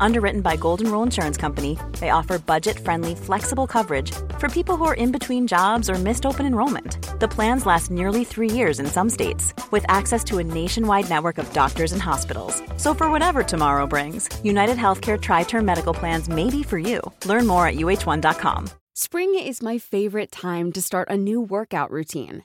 Underwritten by Golden Rule Insurance Company, they offer budget friendly, flexible coverage for people who are in between jobs or missed open enrollment. The plans last nearly three years in some states, with access to a nationwide network of doctors and hospitals. So, for whatever tomorrow brings, United Healthcare Tri Term Medical Plans may be for you. Learn more at uh1.com. Spring is my favorite time to start a new workout routine.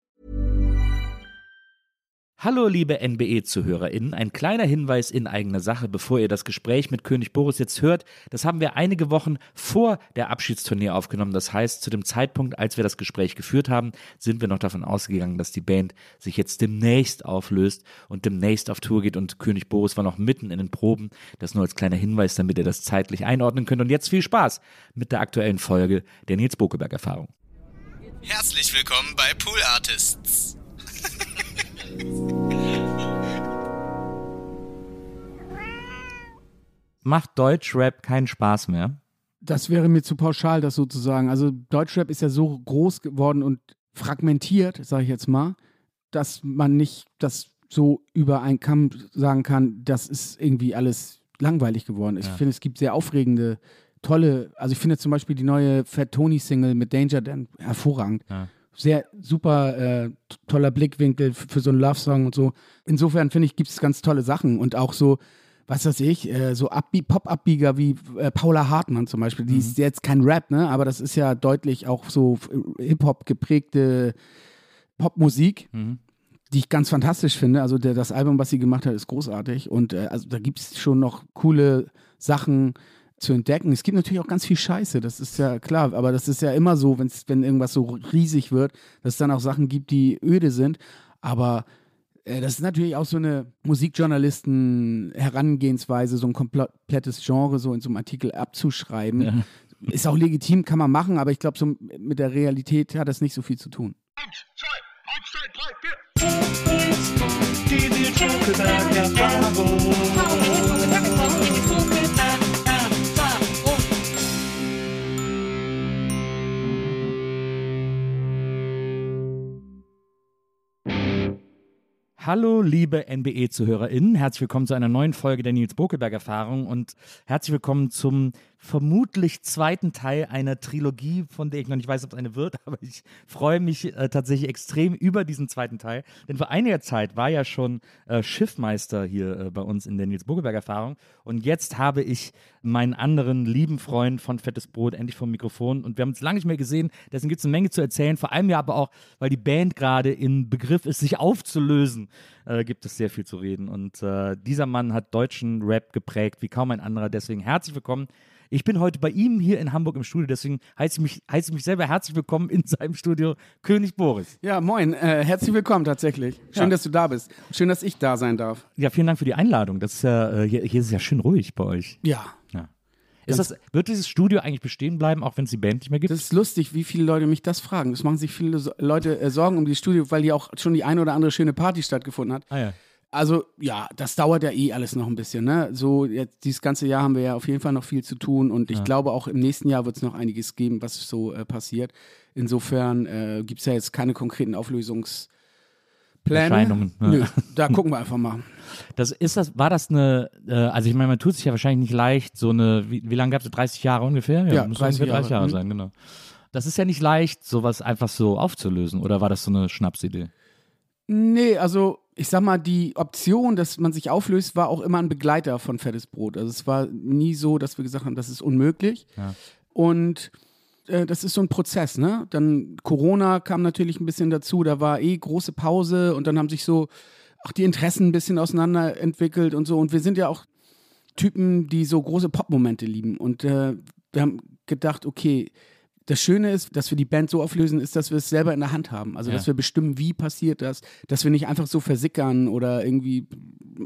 Hallo liebe NBE-ZuhörerInnen, ein kleiner Hinweis in eigener Sache, bevor ihr das Gespräch mit König Boris jetzt hört. Das haben wir einige Wochen vor der Abschiedstournee aufgenommen. Das heißt, zu dem Zeitpunkt, als wir das Gespräch geführt haben, sind wir noch davon ausgegangen, dass die Band sich jetzt demnächst auflöst und demnächst auf Tour geht und König Boris war noch mitten in den Proben. Das nur als kleiner Hinweis, damit ihr das zeitlich einordnen könnt. Und jetzt viel Spaß mit der aktuellen Folge der Nils Bokeberg-Erfahrung. Herzlich willkommen bei Pool Artists. Macht Deutschrap keinen Spaß mehr? Das wäre mir zu pauschal, das sozusagen. Also Deutschrap ist ja so groß geworden und fragmentiert, sage ich jetzt mal, dass man nicht das so über einen Kamm sagen kann, das ist irgendwie alles langweilig geworden. Ich Ja. finde, es gibt sehr aufregende, tolle, also ich finde zum Beispiel die neue Fat Tony Single mit Danger Dan hervorragend. Ja. Sehr super äh, toller Blickwinkel für so einen Love-Song und so. Insofern finde ich, gibt es ganz tolle Sachen und auch so, was weiß ich, äh, so Abbi Pop-Abbieger wie äh, Paula Hartmann zum Beispiel. Die ist jetzt kein Rap, ne? aber das ist ja deutlich auch so Hip-Hop geprägte Popmusik Mhm. die ich ganz fantastisch finde. Also der, das Album, was sie gemacht hat, ist großartig. Und äh, also da gibt es schon noch coole Sachen zu entdecken. Es gibt natürlich auch ganz viel Scheiße, das ist ja klar. Aber das ist ja immer so, wenn's, wenn irgendwas so riesig wird, dass es dann auch Sachen gibt, die öde sind. Aber äh, das ist natürlich auch so eine Musikjournalisten-Herangehensweise, so ein komplettes Genre so in so einem Artikel abzuschreiben. Ja. Ist auch legitim, kann man machen, aber ich glaube, so mit der Realität hat das nicht so viel zu tun. Hallo, liebe NBE-ZuhörerInnen. Herzlich willkommen zu einer neuen Folge der Nils Bokelberg-Erfahrung und herzlich willkommen zum vermutlich zweiten Teil einer Trilogie, von der ich noch nicht weiß, ob es eine wird, aber ich freue mich äh, tatsächlich extrem über diesen zweiten Teil. Denn vor einiger Zeit war ja schon äh, Schiffmeister hier äh, bei uns in der Nils Bokelberg-Erfahrung und jetzt habe ich meinen anderen lieben Freund von Fettes Brot endlich vom Mikrofon. Und wir haben uns lange nicht mehr gesehen, deswegen gibt es eine Menge zu erzählen, vor allem ja aber auch, weil die Band gerade im Begriff ist, sich aufzulösen, äh, gibt es sehr viel zu reden. Und äh, dieser Mann hat deutschen Rap geprägt wie kaum ein anderer, deswegen herzlich willkommen. Ich bin heute bei ihm hier in Hamburg im Studio, deswegen heiße ich mich, heiße ich mich selber herzlich willkommen in seinem Studio, König Boris. Ja, moin. Äh, herzlich willkommen tatsächlich. Schön, Ja. dass du da bist. Schön, dass ich da sein darf. Ja, vielen Dank für die Einladung. Das ist ja, äh, hier, hier ist es ja schön ruhig bei euch. Ja. Ist das, wird dieses Studio eigentlich bestehen bleiben, auch wenn es die Band nicht mehr gibt? Das ist lustig, wie viele Leute mich das fragen. Es machen sich viele Leute äh, Sorgen um dieses Studio, weil hier auch schon die eine oder andere schöne Party stattgefunden hat. ah ja. Also, ja, das dauert ja eh alles noch ein bisschen. Ne? So, jetzt, dieses ganze Jahr haben wir ja auf jeden Fall noch viel zu tun und ich Ja. glaube, auch im nächsten Jahr wird es noch einiges geben, was so äh, passiert. Insofern äh, gibt es ja jetzt keine konkreten Auflösungspläne. Erscheinungen, ja. Nö, da gucken wir einfach mal. Das ist das, war das eine, äh, also ich meine, man tut sich ja wahrscheinlich nicht leicht, so eine, wie, wie lange gab es? 30 Jahre ungefähr? Ja, muss 30 ungefähr 30 Jahre Jahre, mhm. sein, genau. Das ist ja nicht leicht, sowas einfach so aufzulösen, oder war das so eine Schnapsidee? Nee, also ich sag mal, die Option, dass man sich auflöst, war auch immer ein Begleiter von Fettes Brot. Also es war nie so, dass wir gesagt haben, das ist unmöglich. Ja. Und äh, das ist so ein Prozess, ne? Dann Corona kam natürlich ein bisschen dazu, da war eh große Pause und dann haben sich so auch die Interessen ein bisschen auseinander entwickelt und so. Und wir sind ja auch Typen, die so große Pop-Momente lieben. Und äh, wir haben gedacht, okay, das Schöne ist, dass wir die Band so auflösen, ist, dass wir es selber in der Hand haben. Also, Ja. dass wir bestimmen, wie passiert das, dass wir nicht einfach so versickern oder irgendwie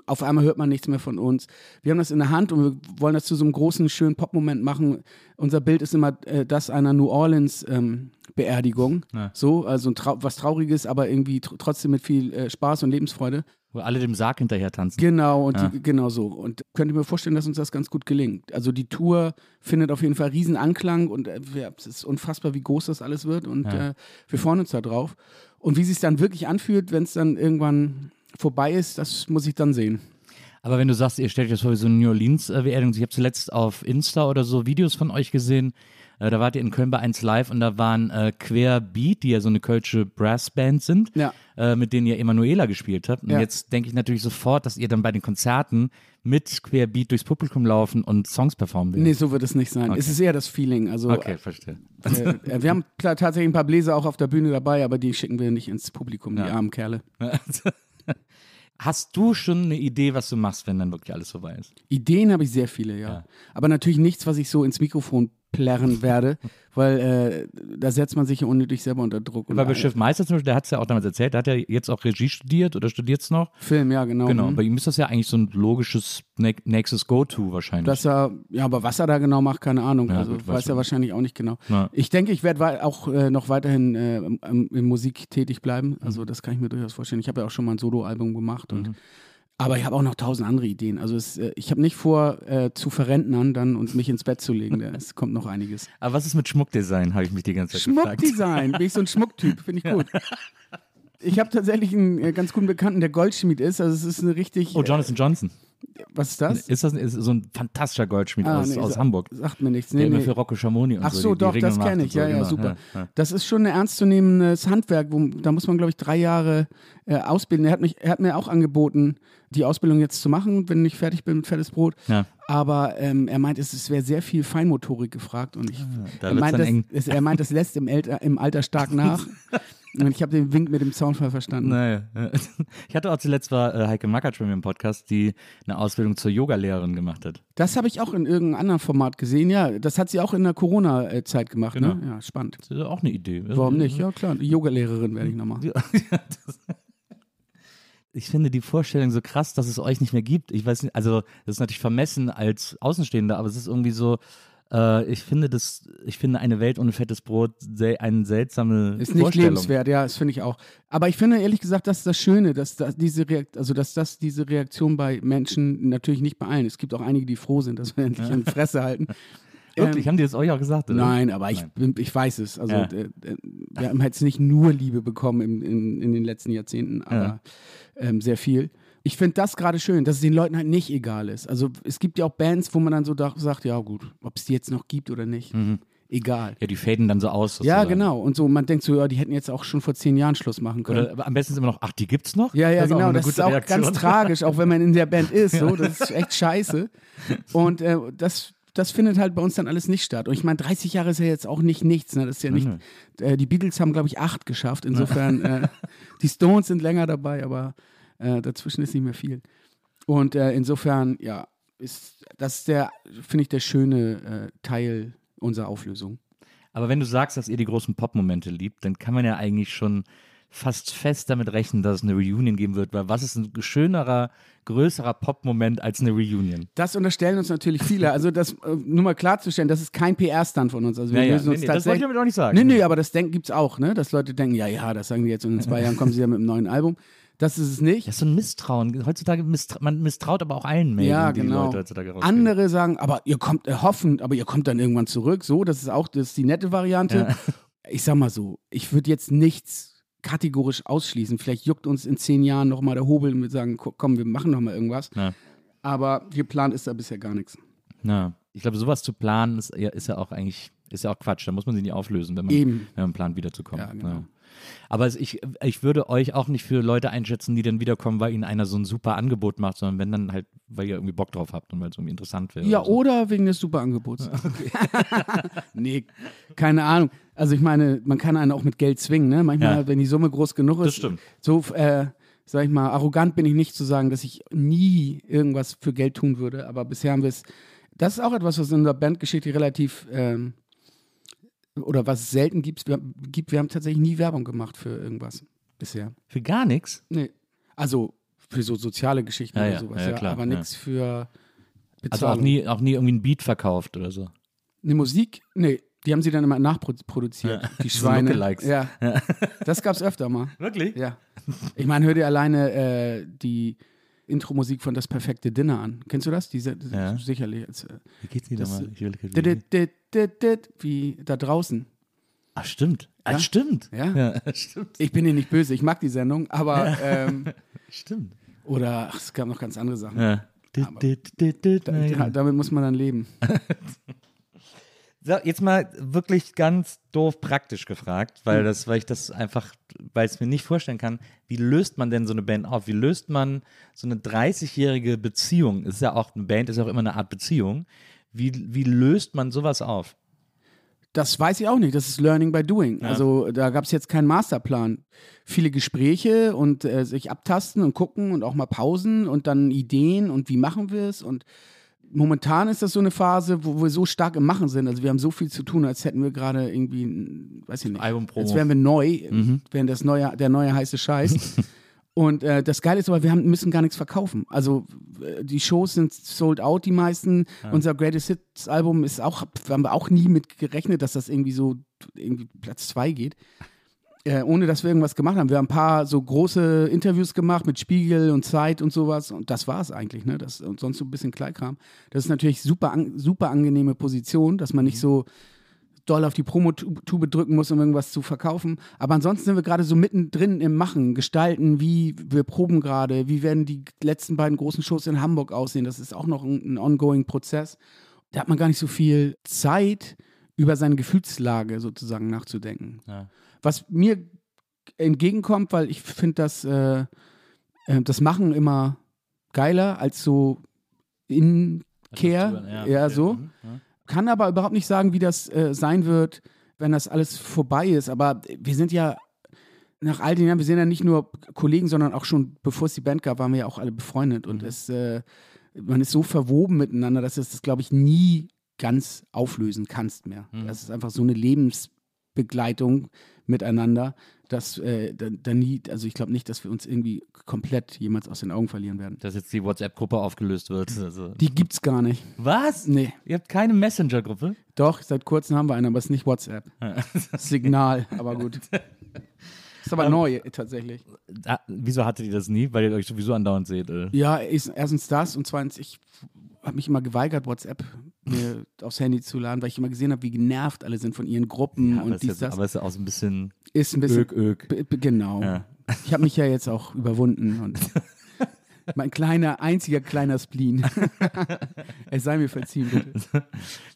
auf einmal hört man nichts mehr von uns. Wir haben das in der Hand und wir wollen das zu so einem großen, schönen Pop-Moment machen. Unser Bild ist immer äh, das einer New Orleans ähm, Beerdigung. Ja. So, also ein Trau was Trauriges, aber irgendwie tr trotzdem mit viel äh, Spaß und Lebensfreude. Wo alle dem Sarg hinterher tanzen. Genau, und Ja. die, genau so. Und könnte mir vorstellen, dass uns das ganz gut gelingt. Also die Tour findet auf jeden Fall riesen Anklang und äh, es ist unfassbar, wie groß das alles wird und Ja. äh, wir freuen uns da drauf. Und wie sich dann wirklich anfühlt, wenn es dann irgendwann vorbei ist, das muss ich dann sehen. Aber wenn du sagst, ihr stellt euch das vor wie so eine New Orleans-Beerdigung, ich habe zuletzt auf Insta oder so Videos von euch gesehen. Äh, da wart ihr in Köln bei 1 Live und da waren äh, Querbeat, die ja so eine kölsche Brassband sind, Ja. äh, mit denen ihr Emanuela gespielt habt. Und Ja. jetzt denke ich natürlich sofort, dass ihr dann bei den Konzerten mit Querbeat durchs Publikum laufen und Songs performen werdet. Nee, so wird es nicht sein. Okay. Es ist eher das Feeling. Also Okay, verstehe. äh, äh, wir haben tatsächlich ein paar Bläser auch auf der Bühne dabei, aber die schicken wir nicht ins Publikum, die Ja. armen Kerle. Hast du schon eine Idee, was du machst, wenn dann wirklich alles vorbei ist? Ideen habe ich sehr viele, ja. Ja. Aber natürlich nichts, was ich so ins Mikrofon plärren werde, weil äh, da setzt man sich ja unnötig selber unter Druck. Und Weil bei Chef Meister zum Beispiel, der hat es ja auch damals erzählt, der hat ja jetzt auch Regie studiert oder studiert es noch. Film, ja, genau. Genau, Mhm. bei ihm ist das ja eigentlich so ein logisches ne nächstes Go-To wahrscheinlich. Dass er, ja, aber was er da genau macht, keine Ahnung. Ja, also gut, weiß weiß er wahrscheinlich auch nicht genau. Ja. Ich denke, ich werde auch äh, noch weiterhin äh, in Musik tätig bleiben. Mhm. Also das kann ich mir durchaus vorstellen. Ich habe ja auch schon mal ein Soloalbum gemacht und Mhm. Aber ich habe auch noch tausend andere Ideen. Also es, äh, ich habe nicht vor, äh, zu verrentnern dann und mich ins Bett zu legen. Es kommt noch einiges. Aber was ist mit Schmuckdesign, habe ich mich die ganze Zeit gefragt. Schmuckdesign, bin ich so ein Schmucktyp, finde ich gut. Ich habe tatsächlich einen äh, ganz guten Bekannten, der Goldschmied ist. Also es ist eine richtig. Oh, Jonathan Johnson. Äh, was ist das? Ist das ist so ein fantastischer Goldschmied Ah, aus, nee, aus Hamburg? Sagt mir nichts. Der Nee, immer nee. für Rocco Schamoni und Ach so. so, die, die doch, Ringe das kenne ich. so, Ja, ja, genau. super. Ja, ja. Das ist schon ein ernstzunehmendes Handwerk. Wo, da muss man, glaube ich, drei Jahre äh, ausbilden. Er hat, mich, er hat mir auch angeboten, die Ausbildung jetzt zu machen, wenn ich fertig bin mit fettes Brot. Ja. Aber ähm, er meint, es, es wäre sehr viel Feinmotorik gefragt. Und ich, da er, meint, das, es, er meint, das lässt im, Alter, im Alter stark nach. und ich habe den Wink mit dem Zaunfall verstanden. Naja. Ich hatte auch zuletzt war äh, Heike Makatsch bei mir im Podcast, die eine Ausbildung zur Yogalehrerin gemacht hat. Das habe ich auch in irgendeinem anderen Format gesehen. Ja, das hat sie auch in der Corona-Zeit gemacht. Genau. Ne? Ja, spannend. Das ist auch eine Idee. Warum nicht? Ja, klar. Yoga-Lehrerin werde ich nochmal. Ja, das, ich finde die Vorstellung so krass, dass es euch nicht mehr gibt. Ich weiß nicht, also das ist natürlich vermessen als Außenstehender, aber es ist irgendwie so, äh, ich finde das, ich finde eine Welt ohne fettes Brot sel eine seltsame Ist nicht Vorstellung. lebenswert, ja, das finde ich auch. Aber ich finde ehrlich gesagt, das ist das Schöne, dass, dass diese Reakt also dass das diese Reaktion bei Menschen natürlich nicht bei allen. Es gibt auch einige, die froh sind, dass wir endlich in die Fresse halten. Wirklich, Ähm, haben die das euch auch gesagt? Oder? Nein, aber ich, Nein. ich weiß es. Also Ja. äh, äh, wir haben jetzt nicht nur Liebe bekommen in, in, in den letzten Jahrzehnten, aber ähm, sehr viel. Ich finde das gerade schön, dass es den Leuten halt nicht egal ist. Also es gibt ja auch Bands, wo man dann so da, sagt, ja gut, ob es die jetzt noch gibt oder nicht, egal. Ja, die faden dann so aus. Ja, sozusagen. genau. Und so, man denkt so, ja, die hätten jetzt auch schon vor zehn Jahren Schluss machen können. Oder am besten immer noch, ach, die gibt's noch? Ja, ja, das genau. Das ist auch Reaktion. ganz tragisch, auch wenn man in der Band ist. So, das ist echt scheiße. Und äh, das, das findet halt bei uns dann alles nicht statt. Und ich meine, 30 Jahre ist ja jetzt auch nicht nichts. Ne? Das ist ja nicht. Äh, die Beatles haben, glaube ich, acht geschafft. Insofern, äh, die Stones sind länger dabei, aber äh, dazwischen ist nicht mehr viel. Und äh, insofern, ja, ist das ist der, finde ich, der schöne äh, Teil unserer Auflösung. Aber wenn du sagst, dass ihr die großen Pop-Momente liebt, dann kann man ja eigentlich schon fast fest damit rechnen, dass es eine Reunion geben wird, weil was ist ein schönerer, größerer Pop-Moment als eine Reunion? Das unterstellen uns natürlich viele. Also das äh, nur mal klarzustellen, das ist kein PR-Stand von uns. Also wir Ja, ja. lösen Nee, uns nee, das wollte ich damit auch nicht sagen. Nee, nee, aber das Denken gibt's auch, ne? Dass Leute denken, ja, ja, das sagen die jetzt und in zwei Jahren kommen sie ja mit einem neuen Album. Das ist es nicht. Das ist so ein Misstrauen. Heutzutage mistra man misstraut aber auch allen Medien, ja, die genau. Leute heutzutage rausgeben. Andere sagen, aber ihr kommt, äh, hoffen, aber ihr kommt dann irgendwann zurück. So, das ist auch das ist die nette Variante. Ich sag mal so, ich würde jetzt nichts kategorisch ausschließen. Vielleicht juckt uns in zehn Jahren nochmal der Hobel und wir sagen, ko- komm, wir machen nochmal irgendwas. Ja. Aber geplant ist da bisher gar nichts. Ja. Ich glaube, sowas zu planen ist ja, ist ja auch eigentlich, ist ja auch Quatsch. Da muss man sich nicht auflösen, wenn man, Eben. wenn man plant, wiederzukommen. Ja, genau. Aber es, ich, ich würde euch auch nicht für Leute einschätzen, die dann wiederkommen, weil ihnen einer so ein super Angebot macht, sondern wenn dann halt, weil ihr irgendwie Bock drauf habt und weil es irgendwie interessant wäre. Ja, oder so. oder wegen des Superangebots. nee, keine Ahnung. Also ich meine, man kann einen auch mit Geld zwingen, ne? Manchmal, Ja. wenn die Summe groß genug ist. Das stimmt. So, äh, sag ich mal, arrogant bin ich nicht zu sagen, dass ich nie irgendwas für Geld tun würde. Aber bisher haben wir es. Das ist auch etwas, was in der Bandgeschichte relativ ähm, oder was es selten gibt, wir, gibt, wir haben tatsächlich nie Werbung gemacht für irgendwas bisher. Für gar nichts? Nee. Also für so soziale Geschichten Ja, oder ja, sowas, ja, klar, aber nichts für Also Bezahlung. auch nie, auch nie irgendwie ein Beat verkauft oder so. Eine Musik? Nee, die haben sie dann immer nachproduziert, die So Schweine. Lookalikes. Ja. Das gab's öfter mal. Wirklich? Ja. Ich meine, hör dir alleine äh, die Intro-Musik von Das perfekte Dinner an. Kennst du das? Diese, Ja. Sicherlich. Als, äh, Wie geht's dir nochmal? Ich will, dit, dit, dit, dit, wie da draußen. Ach, stimmt. Ah, Ja? stimmt. Ja. ja. Stimmt. Ich bin dir nicht böse, ich mag die Sendung, aber ähm, Stimmt. oder ach, es gab noch ganz andere Sachen. Ja. Ja. damit muss man dann leben. So, jetzt mal wirklich ganz doof praktisch gefragt, weil das, weil ich das einfach, weil ich es mir nicht vorstellen kann, wie löst man denn so eine Band auf? Wie löst man so eine 30-jährige Beziehung? Ist ja auch eine Band, ist ja auch immer eine Art Beziehung. Wie, wie löst man sowas auf? Das weiß ich auch nicht. Das ist Learning by Doing. Also da gab es jetzt keinen Masterplan. Viele Gespräche und äh, sich abtasten und gucken und auch mal Pausen und dann Ideen und wie machen wir es. Und momentan ist das so eine Phase, wo wir so stark im Machen sind. Also wir haben so viel zu tun, als hätten wir gerade irgendwie, weiß ich nicht, Albumpromo. als wären wir neu, wären das neue, der neue heiße Scheiß. Und äh, das Geile ist aber, wir haben, müssen gar nichts verkaufen. Also äh, die Shows sind sold out, die meisten. Unser Greatest Hits Album ist auch, haben wir auch nie mit gerechnet, dass das irgendwie so irgendwie Platz zwei geht. Äh, ohne dass wir irgendwas gemacht haben. Wir haben ein paar so große Interviews gemacht mit Spiegel und Zeit und sowas. Und das war es eigentlich, ne? Das, und sonst so ein bisschen Kleinkram. Das ist natürlich super, an, super angenehme Position, dass man nicht so doll auf die Promotube drücken muss, um irgendwas zu verkaufen. Aber ansonsten sind wir gerade so mittendrin im Machen, gestalten, wie wir proben gerade, wie werden die letzten beiden großen Shows in Hamburg aussehen. Das ist auch noch ein, ein ongoing Prozess. Da hat man gar nicht so viel Zeit, über seine Gefühlslage sozusagen nachzudenken. Ja. Was mir entgegenkommt, weil ich finde das, äh, äh, das Machen immer geiler als so In-Care. Ja, ja, okay. so Mhm, ja. kann aber überhaupt nicht sagen, wie das äh, sein wird, wenn das alles vorbei ist. Aber wir sind ja nach all den Jahren, wir sind ja nicht nur Kollegen, sondern auch schon, bevor es die Band gab, waren wir ja auch alle befreundet. Und es, äh, man ist so verwoben miteinander, dass du das, glaube ich, nie ganz auflösen kannst mehr. Das ist einfach so eine Lebensbegleitung miteinander, dass äh, da, da nie, also ich glaube nicht, dass wir uns irgendwie komplett jemals aus den Augen verlieren werden. Dass jetzt die WhatsApp-Gruppe aufgelöst wird. Also. Die gibt's gar nicht. Was? Nee. Ihr habt keine Messenger-Gruppe? Doch, seit kurzem haben wir eine, aber es ist nicht WhatsApp. Signal, aber gut. Ist aber neu tatsächlich. Ah, wieso hattet ihr das nie? Weil ihr euch sowieso andauernd seht. Äh. Ja, ist- erstens das und zweitens, ich habe mich immer geweigert, WhatsApp mir aufs Handy zu laden, weil ich immer gesehen habe, wie genervt alle sind von ihren Gruppen Ja, und ist dies, das. aber ist ja auch so ein bisschen ist ein bisschen. Ög, Ög. Genau. Ja. Ich habe mich ja jetzt auch überwunden und mein kleiner, einziger kleiner Spleen. es sei mir verziehen, bitte.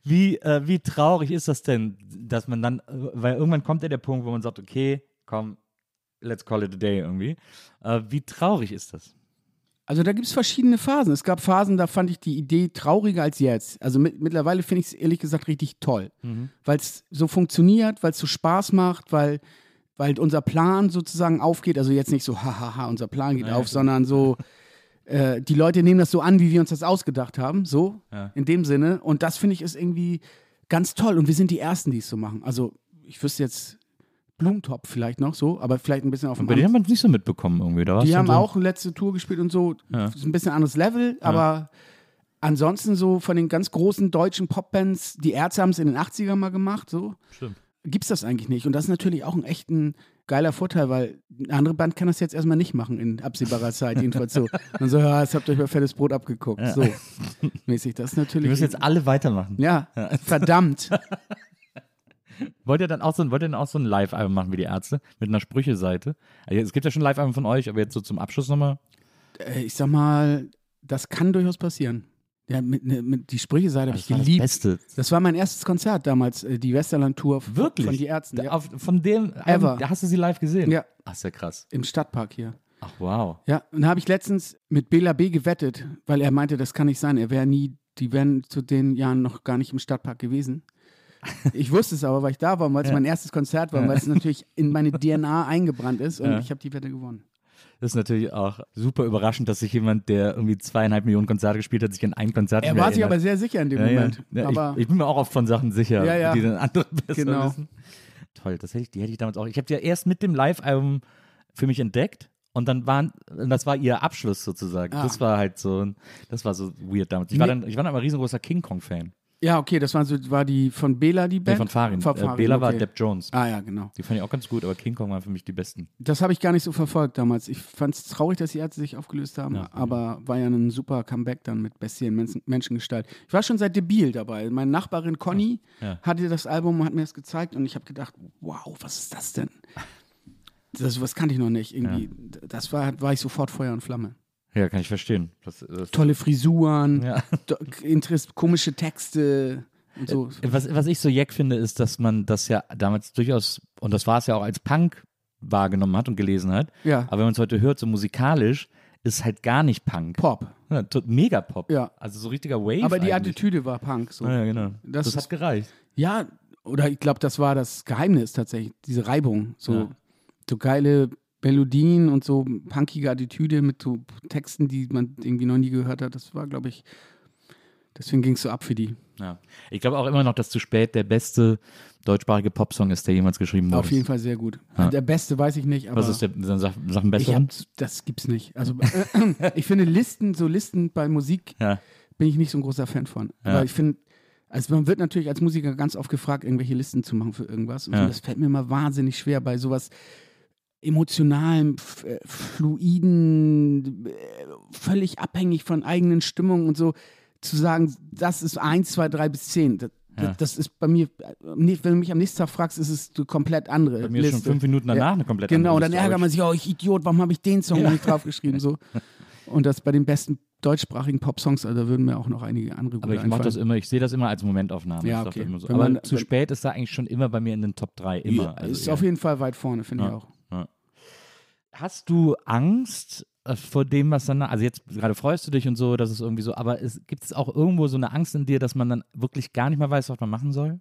Wie, äh, wie traurig ist das denn, dass man dann, weil irgendwann kommt ja der Punkt, wo man sagt, okay, komm, let's call it a day irgendwie. Äh, wie traurig ist das? Also da gibt es verschiedene Phasen. Es gab Phasen, da fand ich die Idee trauriger als jetzt. Also mit, mittlerweile finde ich es ehrlich gesagt richtig toll, weil es so funktioniert, weil es so Spaß macht, weil, weil unser Plan sozusagen aufgeht. Also jetzt nicht so, hahaha, unser Plan geht auf, sondern so, äh, die Leute nehmen das so an, wie wir uns das ausgedacht haben, so Ja. in dem Sinne. Und das finde ich ist irgendwie ganz toll. Und wir sind die Ersten, die es so machen. Also ich wüsste jetzt Blumentopf vielleicht noch so, aber vielleicht ein bisschen auf dem Bei denen haben wir es nicht so mitbekommen irgendwie. Da war's die haben so, auch letzte Tour gespielt und so. Ja. Ist ein bisschen anderes Level, aber ansonsten so von den ganz großen deutschen Popbands, die Ärzte haben es in den 80ern mal gemacht, so. Stimmt. Gibt es das eigentlich nicht. Und das ist natürlich auch ein echt ein geiler Vorteil, weil eine andere Band kann das jetzt erstmal nicht machen in absehbarer Zeit, jedenfalls so. Und so, ja, jetzt habt ihr euch mal fettes Brot abgeguckt. So mäßig. Das ist natürlich. Wir müssen jetzt alle weitermachen. ja, verdammt. Wollt ihr dann auch so, wollt ihr dann auch so ein Live-Album machen wie die Ärzte? Mit einer Sprüche-Seite? Also es gibt ja schon Live-Album von euch, aber jetzt so zum Abschluss nochmal. Äh, Ich sag mal, das kann durchaus passieren. Ja, mit, ne, mit die Sprüche-Seite habe ich war das geliebt. Beste. Das war mein erstes Konzert damals, äh, die Westerland-Tour Wirklich? von die Ärzten. Da, Ja, auf, von dem Ever. Da hast du sie live gesehen? Ja. Ach, ist ja krass. Im Stadtpark hier. Ach, wow. Ja, und da habe ich letztens mit Bela B. gewettet, weil er meinte, das kann nicht sein. Er wäre nie, die wären zu den Jahren noch gar nicht im Stadtpark gewesen. Ich wusste es aber, weil ich da war, weil es mein erstes Konzert war, weil es natürlich in meine DNA eingebrannt ist und Ja. ich habe die Wette gewonnen. Das ist natürlich auch super überraschend, dass sich jemand, der irgendwie zweieinhalb Millionen Konzerte gespielt hat, sich an ein Konzert Er war sich erinnert. aber sehr sicher in dem ja, Moment. Ja. Ja, ich, ich bin mir auch oft von Sachen sicher, Ja, ja. die dann andere besser Genau. wissen. Toll, das hätte ich, die hätte ich damals auch. Ich habe die ja erst mit dem Live-Album für mich entdeckt. Und dann waren, das war ihr Abschluss sozusagen. Ah. Das war halt so, das war so weird damals. Ich war dann, ich war dann aber riesengroßer King Kong-Fan. Ja, okay, das war, so, war die von Bela die Nee, Band? von Farin. Von Äh, Bela war okay. Depp Jones. Ah ja, genau. Die fand ich auch ganz gut, aber King Kong waren für mich die besten. Das habe ich gar nicht so verfolgt damals. Ich fand es traurig, dass die Ärzte sich aufgelöst haben, Ja. aber war ja ein super Comeback dann mit Bestie in Menschen Menschengestalt. Ich war schon seit Debil dabei. Meine Nachbarin Conny Ja. hatte das Album, hat mir das gezeigt und ich habe gedacht, wow, was ist das denn? Das, was kannte ich noch nicht. Irgendwie, das war, war ich sofort Feuer und Flamme. Ja, kann ich verstehen. Das, das, Tolle Frisuren, Ja. komische Texte und so. Was, was ich so jeck finde, ist, dass man das ja damals durchaus, und das war es ja auch als Punk wahrgenommen hat und gelesen hat. Ja. Aber wenn man es heute hört, so musikalisch, ist halt gar nicht Punk. Pop. Ja, mega Pop. Ja. Also so richtiger Wave. Aber die eigentlich. Attitüde war Punk. So. Ja, ja, genau. Das Das, hat gereicht. Ja, oder ich glaube, das war das Geheimnis tatsächlich, diese Reibung. So, Ja. so geile Melodien und so punkige Attitüde mit so Texten, die man irgendwie noch nie gehört hat. Das war, glaube ich, deswegen ging es so ab für die. Ja. Ich glaube auch immer noch, dass zu spät der beste deutschsprachige Popsong ist, der jemals geschrieben wurde. Auf jeden Fall sehr gut. Ja. Der beste weiß ich nicht, aber Was ist der, dann sag, sag besseren? hab, das gibt's nicht. Also ich finde Listen, so Listen bei Musik Ja. bin ich nicht so ein großer Fan von. Ja. Aber ich finde, also man wird natürlich als Musiker ganz oft gefragt, irgendwelche Listen zu machen für irgendwas. Und Ja. das fällt mir immer wahnsinnig schwer bei sowas emotionalen, äh, fluiden, äh, völlig abhängig von eigenen Stimmungen und so zu sagen, das ist eins, zwei, drei bis zehn. Das, Ja. das ist bei mir, äh, wenn du mich am nächsten Tag fragst, ist es eine komplett andere Bei mir ist schon Liste. fünf Minuten danach Ja. eine komplett Genau, andere dann Liste, ärgert aber man sich, oh, ich Idiot, warum habe ich den Song Ja. nicht draufgeschrieben? So. Und das bei den besten deutschsprachigen Popsongs, also da würden mir auch noch einige andere Aber gute ich mache das immer, ich sehe das immer als Momentaufnahme. Ja, okay. so. Aber man- zu spät ist da eigentlich schon immer bei mir in den Top 3. Immer. Ja, Also ist auf jeden Fall weit vorne, finde ich auch. Hast du Angst äh, vor dem, was dann, also jetzt gerade freust du dich und so, dass es irgendwie so, aber es, gibt es auch irgendwo so eine Angst in dir, dass man dann wirklich gar nicht mehr weiß, was man machen soll?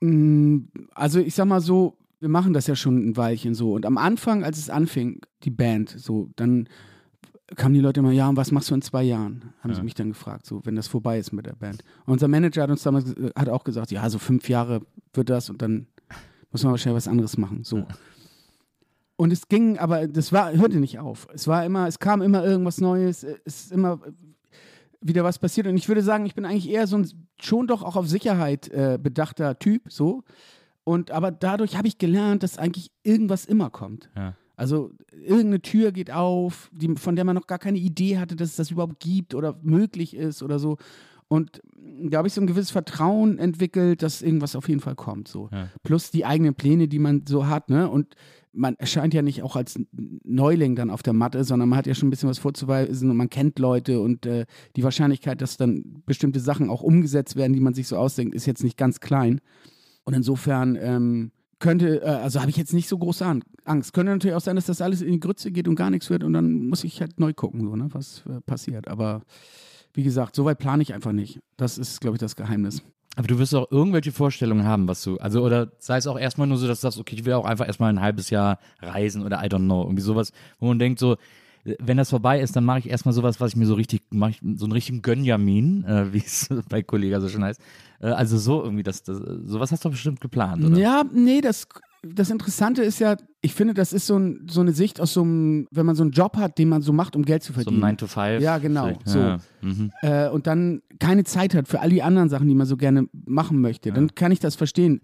Mm, Also ich sag mal so, wir machen das ja schon ein Weilchen so. Und am Anfang, als es anfing, die Band, so, dann kamen die Leute immer, ja, und was machst du in zwei Jahren? Haben Ja. sie mich dann gefragt, so, wenn das vorbei ist mit der Band. Und unser Manager hat uns damals äh, hat auch gesagt, ja, so fünf Jahre wird das und dann muss man wahrscheinlich was anderes machen. So. Ja. Und es ging, aber das war, hörte nicht auf. Es war immer, es kam immer irgendwas Neues, es ist immer wieder was passiert. Und ich würde sagen, ich bin eigentlich eher so ein schon doch auch auf Sicherheit äh, bedachter Typ, so. Und aber dadurch habe ich gelernt, dass eigentlich irgendwas immer kommt. Ja. Also irgendeine Tür geht auf, die, von der man noch gar keine Idee hatte, dass es das überhaupt gibt oder möglich ist oder so. Und da habe ich so ein gewisses Vertrauen entwickelt, dass irgendwas auf jeden Fall kommt. So. Ja. Plus die eigenen Pläne, die man so hat, ne? Und man erscheint ja nicht auch als Neuling dann auf der Matte, sondern man hat ja schon ein bisschen was vorzuweisen und man kennt Leute und äh, die Wahrscheinlichkeit, dass dann bestimmte Sachen auch umgesetzt werden, die man sich so ausdenkt, ist jetzt nicht ganz klein. Und insofern ähm, könnte, äh, also habe ich jetzt nicht so große An Angst. Könnte natürlich auch sein, dass das alles in die Grütze geht und gar nichts wird und dann muss ich halt neu gucken, so, ne, was äh, passiert. Aber wie gesagt, soweit plane ich einfach nicht. Das ist, glaube ich, das Geheimnis. Aber du wirst auch irgendwelche Vorstellungen haben, was du, also oder sei es auch erstmal nur so, dass du sagst, okay, ich will auch einfach erstmal ein halbes Jahr reisen oder I don't know, irgendwie sowas, wo man denkt so, wenn das vorbei ist, dann mache ich erstmal sowas, was ich mir so richtig, mache ich so einen richtigen Gönjamin, äh, wie es bei Kollega so schon heißt. Äh, also so irgendwie, das, das, sowas hast du bestimmt geplant, oder? Ja, nee, das, das Interessante ist ja, ich finde, das ist so, ein, so eine Sicht aus so einem, wenn man so einen Job hat, den man so macht, um Geld zu So verdienen. ein 9 to 5. Ja, genau, so. Ja, mhm. äh, und dann keine Zeit hat für all die anderen Sachen, die man so gerne machen möchte, dann kann ich das verstehen.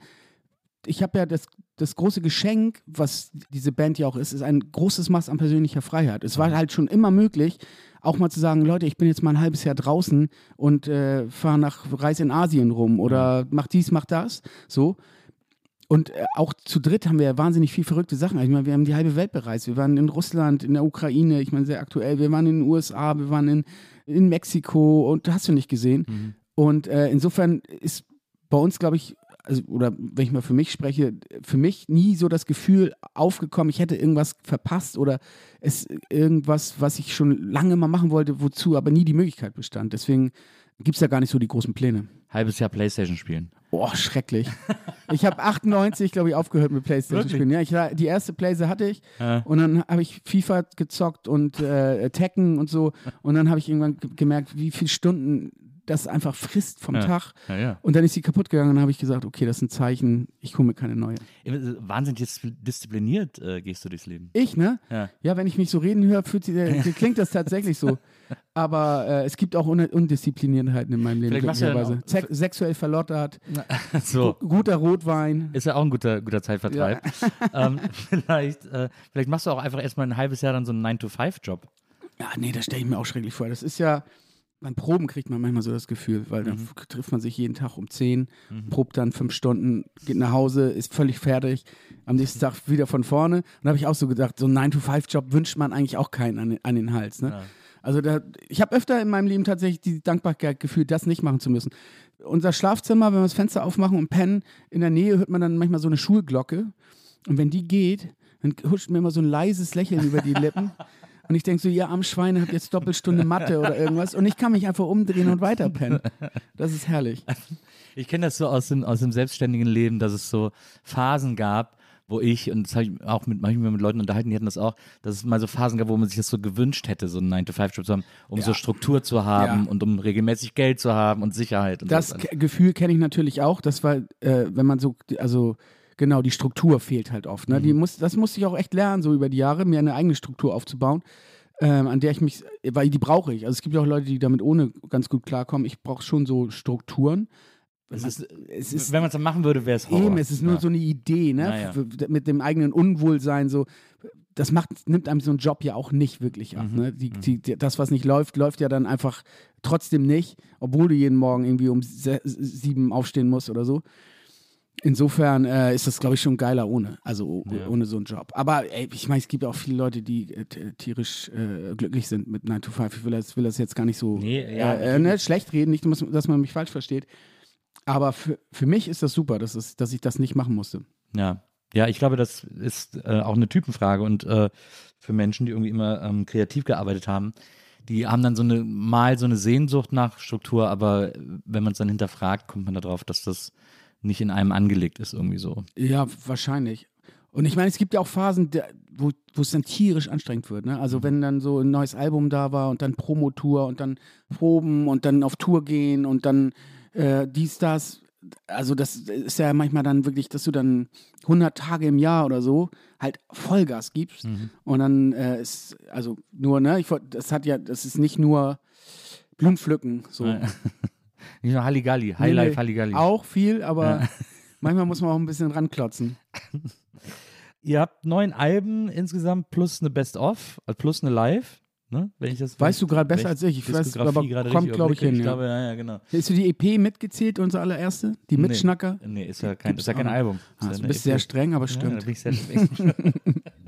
Ich habe ja das, das große Geschenk, was diese Band ja auch ist, ist ein großes Maß an persönlicher Freiheit. Es war halt schon immer möglich, auch mal zu sagen, Leute, ich bin jetzt mal ein halbes Jahr draußen und äh, fahre nach Reis in Asien rum oder mach dies, mach das, so. Und äh, auch zu dritt haben wir ja wahnsinnig viel verrückte Sachen. Ich meine, wir haben die halbe Welt bereist. Wir waren in Russland, in der Ukraine, ich meine, sehr aktuell. Wir waren in den USA, wir waren in, in Mexiko und hast du nicht gesehen. Mhm. Und äh, insofern ist bei uns, glaube ich, also, oder wenn ich mal für mich spreche, für mich nie so das Gefühl aufgekommen, ich hätte irgendwas verpasst oder es irgendwas, was ich schon lange mal machen wollte, wozu aber nie die Möglichkeit bestand. Deswegen gibt es ja gar nicht so die großen Pläne. Halbes Jahr Playstation spielen. Boah, schrecklich. Ich habe 98, glaube ich, aufgehört mit Playstation Wirklich? spielen. Ja, ich, war- die erste Playse hatte ich Ja. und dann habe ich FIFA gezockt und äh, Tekken und so und dann habe ich irgendwann ge- gemerkt, wie viele Stunden das einfach frisst vom Ja. Tag. Ja, ja. Und dann ist sie kaputt gegangen und dann habe ich gesagt, okay, das ist ein Zeichen, ich hole mir keine neue. Wahnsinnig dis- diszipliniert äh, gehst du durchs Leben. Ich, ne? Ja. Ja, wenn ich mich so reden höre, äh, klingt das tatsächlich so. Aber äh, es gibt auch Un Undiszipliniertheiten in meinem Leben, glücklicherweise. Sex sexuell verlottert, So. gu- guter Rotwein. Ist ja auch ein guter, guter Zeitvertreib. ähm, vielleicht, äh, vielleicht machst du auch einfach erstmal ein halbes Jahr dann so einen 9-to-5-Job. Ja, nee, das stelle ich mir auch schrecklich vor. Das ist ja, beim Proben kriegt man manchmal so das Gefühl, weil dann Mhm. trifft man sich jeden Tag um 10, probt dann fünf Stunden, geht nach Hause, ist völlig fertig, am nächsten Tag wieder von vorne. Und da habe ich auch so gedacht, so einen 9-to-5-Job wünscht man eigentlich auch keinen an, den- an den Hals. Ne? Ja. Also da, ich habe öfter in meinem Leben tatsächlich die Dankbarkeit gefühlt, das nicht machen zu müssen. Unser Schlafzimmer, wenn wir das Fenster aufmachen und pennen, in der Nähe hört man dann manchmal so eine Schulglocke. Und wenn die geht, dann huscht mir immer so ein leises Lächeln über die Lippen. Und ich denke so, ihr armen Schweine habt jetzt Doppelstunde Mathe oder irgendwas. Und ich kann mich einfach umdrehen und weiterpennen. Das ist herrlich. Ich kenne das so aus dem, aus dem selbstständigen Leben, dass es so Phasen gab, wo ich, und das habe ich auch mit manchmal mit Leuten unterhalten, die hatten das auch, dass es mal so Phasen gab, wo man sich das so gewünscht hätte, so einen 9-to-5-Job zu haben, um so Struktur zu haben Ja. und um regelmäßig Geld zu haben und Sicherheit. Und Das so. Gefühl kenne ich natürlich auch. Das war, äh, wenn man so, also genau, die Struktur fehlt halt oft. Ne? Die muss, das musste ich auch echt lernen, so über die Jahre, mir eine eigene Struktur aufzubauen, ähm, an der ich mich, weil die brauche ich. Also es gibt ja auch Leute, die damit ohne ganz gut klarkommen. Ich brauche schon so Strukturen. Es ist, Es ist wenn man es dann machen würde, wäre es Horror. Eben, es ist nur ja. so eine Idee, ne? Naja. Mit dem eigenen Unwohlsein so. Das macht, nimmt einem so einen Job ja auch nicht wirklich ab. Mhm. Ne? Die, die, die, das, was nicht läuft, läuft ja dann einfach trotzdem nicht, obwohl du jeden Morgen irgendwie um sieben aufstehen musst oder so. Insofern äh, ist das, glaube ich, schon geiler ohne, also Ja. ohne so einen Job. Aber ey, ich meine, es gibt auch viele Leute, die äh, tierisch äh, glücklich sind mit 9 to 5. Ich will das, will das jetzt gar nicht so Nee, ja, äh, äh, ne, schlecht reden, nicht, dass man mich falsch versteht. Aber für, für mich ist das super, dass, es, dass ich das nicht machen musste. Ja. Ja, ich glaube, das ist äh, auch eine Typenfrage und für Menschen, die irgendwie immer ähm, kreativ gearbeitet haben, die haben dann so eine, mal so eine Sehnsucht nach Struktur, aber wenn man es dann hinterfragt, kommt man darauf, dass das nicht in einem angelegt ist, irgendwie so. Ja, wahrscheinlich. Und ich meine, es gibt ja auch Phasen, wo, es dann tierisch anstrengend wird. Ne? Also wenn dann so ein neues Album da war und dann Promotour und dann Proben und dann auf Tour gehen und dann äh, dies, das. Also das ist ja manchmal dann wirklich, dass du dann 100 Tage im Jahr oder so halt Vollgas gibst. Und dann äh, ist, also nur, ne, ich, das hat ja, das ist nicht nur Blumenpflücken. So. Nicht nur Halligalli, Highlife nee, Halligalli. Auch viel, aber manchmal muss man auch ein bisschen ranklotzen. Ihr habt neun Alben insgesamt plus eine Best-of, äh, plus eine Live. Ne? Wenn ich das Weißt du gerade besser als ich? Ich weiß, aber kommt, glaube ich, hin. Ich Ja. glaube, ja, ja, genau. Ist du die EP mitgezählt, unsere allererste? Die Mitschnacker? Nee, nee ist ja kein, ist ja kein. Album. Ist Ah, ja du bist EP. sehr streng, aber Ja, da stimmt. bin ich sehr streng.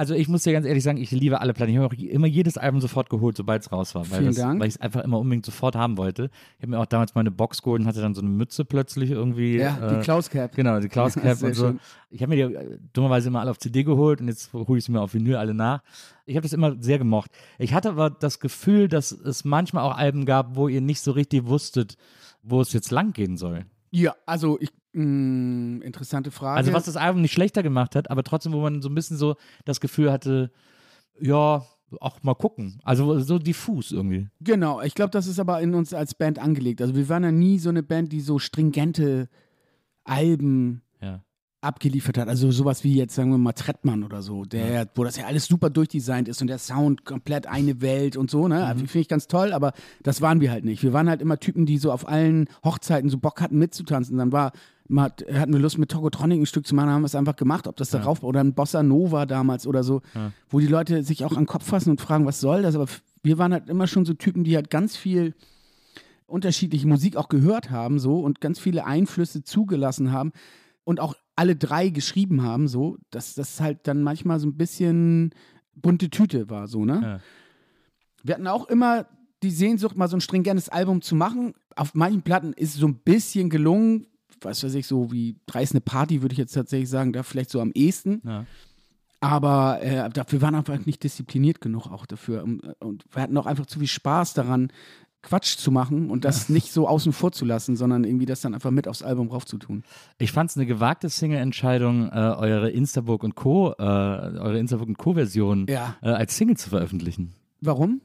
Also ich muss dir ganz ehrlich sagen, ich liebe alle Platten. Ich habe auch immer jedes Album sofort geholt, sobald es raus war. Weil, Vielen das, Dank. weil ich es einfach immer unbedingt sofort haben wollte. Ich habe mir auch damals meine Box geholt und hatte dann so eine Mütze plötzlich irgendwie. ja, die äh, Klaus Cap. Genau, die Klaus Cap und so. schön. Ich habe mir die äh, dummerweise immer alle auf CD geholt und jetzt hole ich sie mir auf Vinyl alle nach. Ich habe das immer sehr gemocht. Ich hatte aber das Gefühl, dass es manchmal auch Alben gab, wo ihr nicht so richtig wusstet, wo es jetzt lang gehen soll. Ja, also ich, mh, interessante Frage. Also was das Album nicht schlechter gemacht hat, aber trotzdem, wo man so ein bisschen so das Gefühl hatte, ja, auch mal gucken. Also so diffus irgendwie. Genau, ich glaube, das ist aber in uns als Band angelegt. Also wir waren ja nie so eine Band, die so stringente Alben. Abgeliefert hat. Also sowas wie jetzt, sagen wir mal, Trettmann oder so, der, wo das ja alles super durchdesignt ist und der Sound komplett eine Welt und so, ne? Also Finde ich ganz toll, aber das waren wir halt nicht. Wir waren halt immer Typen, die so auf allen Hochzeiten so Bock hatten mitzutanzen. Dann war, mal, hatten wir Lust mit Togotronic ein Stück zu machen, haben wir es einfach gemacht, ob das darauf oder ein Bossa Nova damals oder so, wo die Leute sich auch an den Kopf fassen und fragen, was soll das? Aber wir waren halt immer schon so Typen, die halt ganz viel unterschiedliche Musik auch gehört haben so und ganz viele Einflüsse zugelassen haben und auch alle drei geschrieben haben so, dass das halt dann manchmal so ein bisschen bunte Tüte war so, ne? Ja. Wir hatten auch immer die Sehnsucht, mal so ein stringentes Album zu machen. Auf manchen Platten ist es so ein bisschen gelungen, was weiß ich, so wie Dreist Party, würde ich jetzt tatsächlich sagen, da vielleicht so am ehesten. Ja. Aber äh, dafür waren wir einfach nicht diszipliniert genug auch dafür. Und, und wir hatten auch einfach zu viel Spaß daran, Quatsch zu machen und das nicht so außen vor zu lassen, sondern irgendwie das dann einfach mit aufs Album drauf zu tun. Ich fand es eine gewagte Single-Entscheidung, äh, eure Instabook und Co., äh, eure Instabook und Co-Version Ja. äh, als Single zu veröffentlichen. Warum?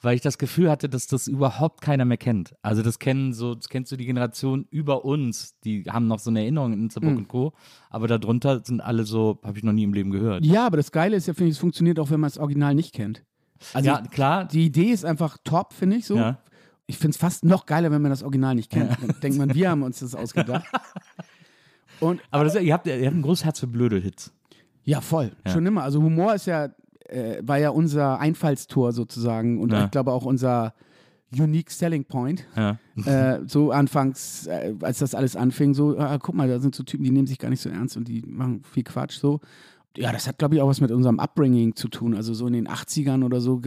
Weil ich das Gefühl hatte, dass das überhaupt keiner mehr kennt. Also das kennen so, das kennst du die Generation über uns, die haben noch so eine Erinnerung in Instabook Hm. und Co. Aber darunter sind alle so, habe ich noch nie im Leben gehört. Ja, aber das Geile ist ja, finde ich, es funktioniert auch, wenn man das Original nicht kennt. Also ja, klar. die Idee ist einfach top, finde ich so. Ja. Ich finde es fast noch geiler, wenn man das Original nicht kennt. Dann denkt man, wir haben uns das ausgedacht. Und Aber das, ihr, habt, ihr habt ein großes Herz für blöde Hits. ja, voll. Ja. Schon immer. Also Humor ist ja, äh, war ja unser Einfallstor sozusagen und Ja. ich glaube auch unser Unique Selling Point. Ja. äh, so anfangs, äh, als das alles anfing, so, ah, guck mal, da sind so Typen, die nehmen sich gar nicht so ernst und die machen viel Quatsch so. Ja, das hat, glaube ich, auch was mit unserem Upbringing zu tun. Also so in den 80ern oder so,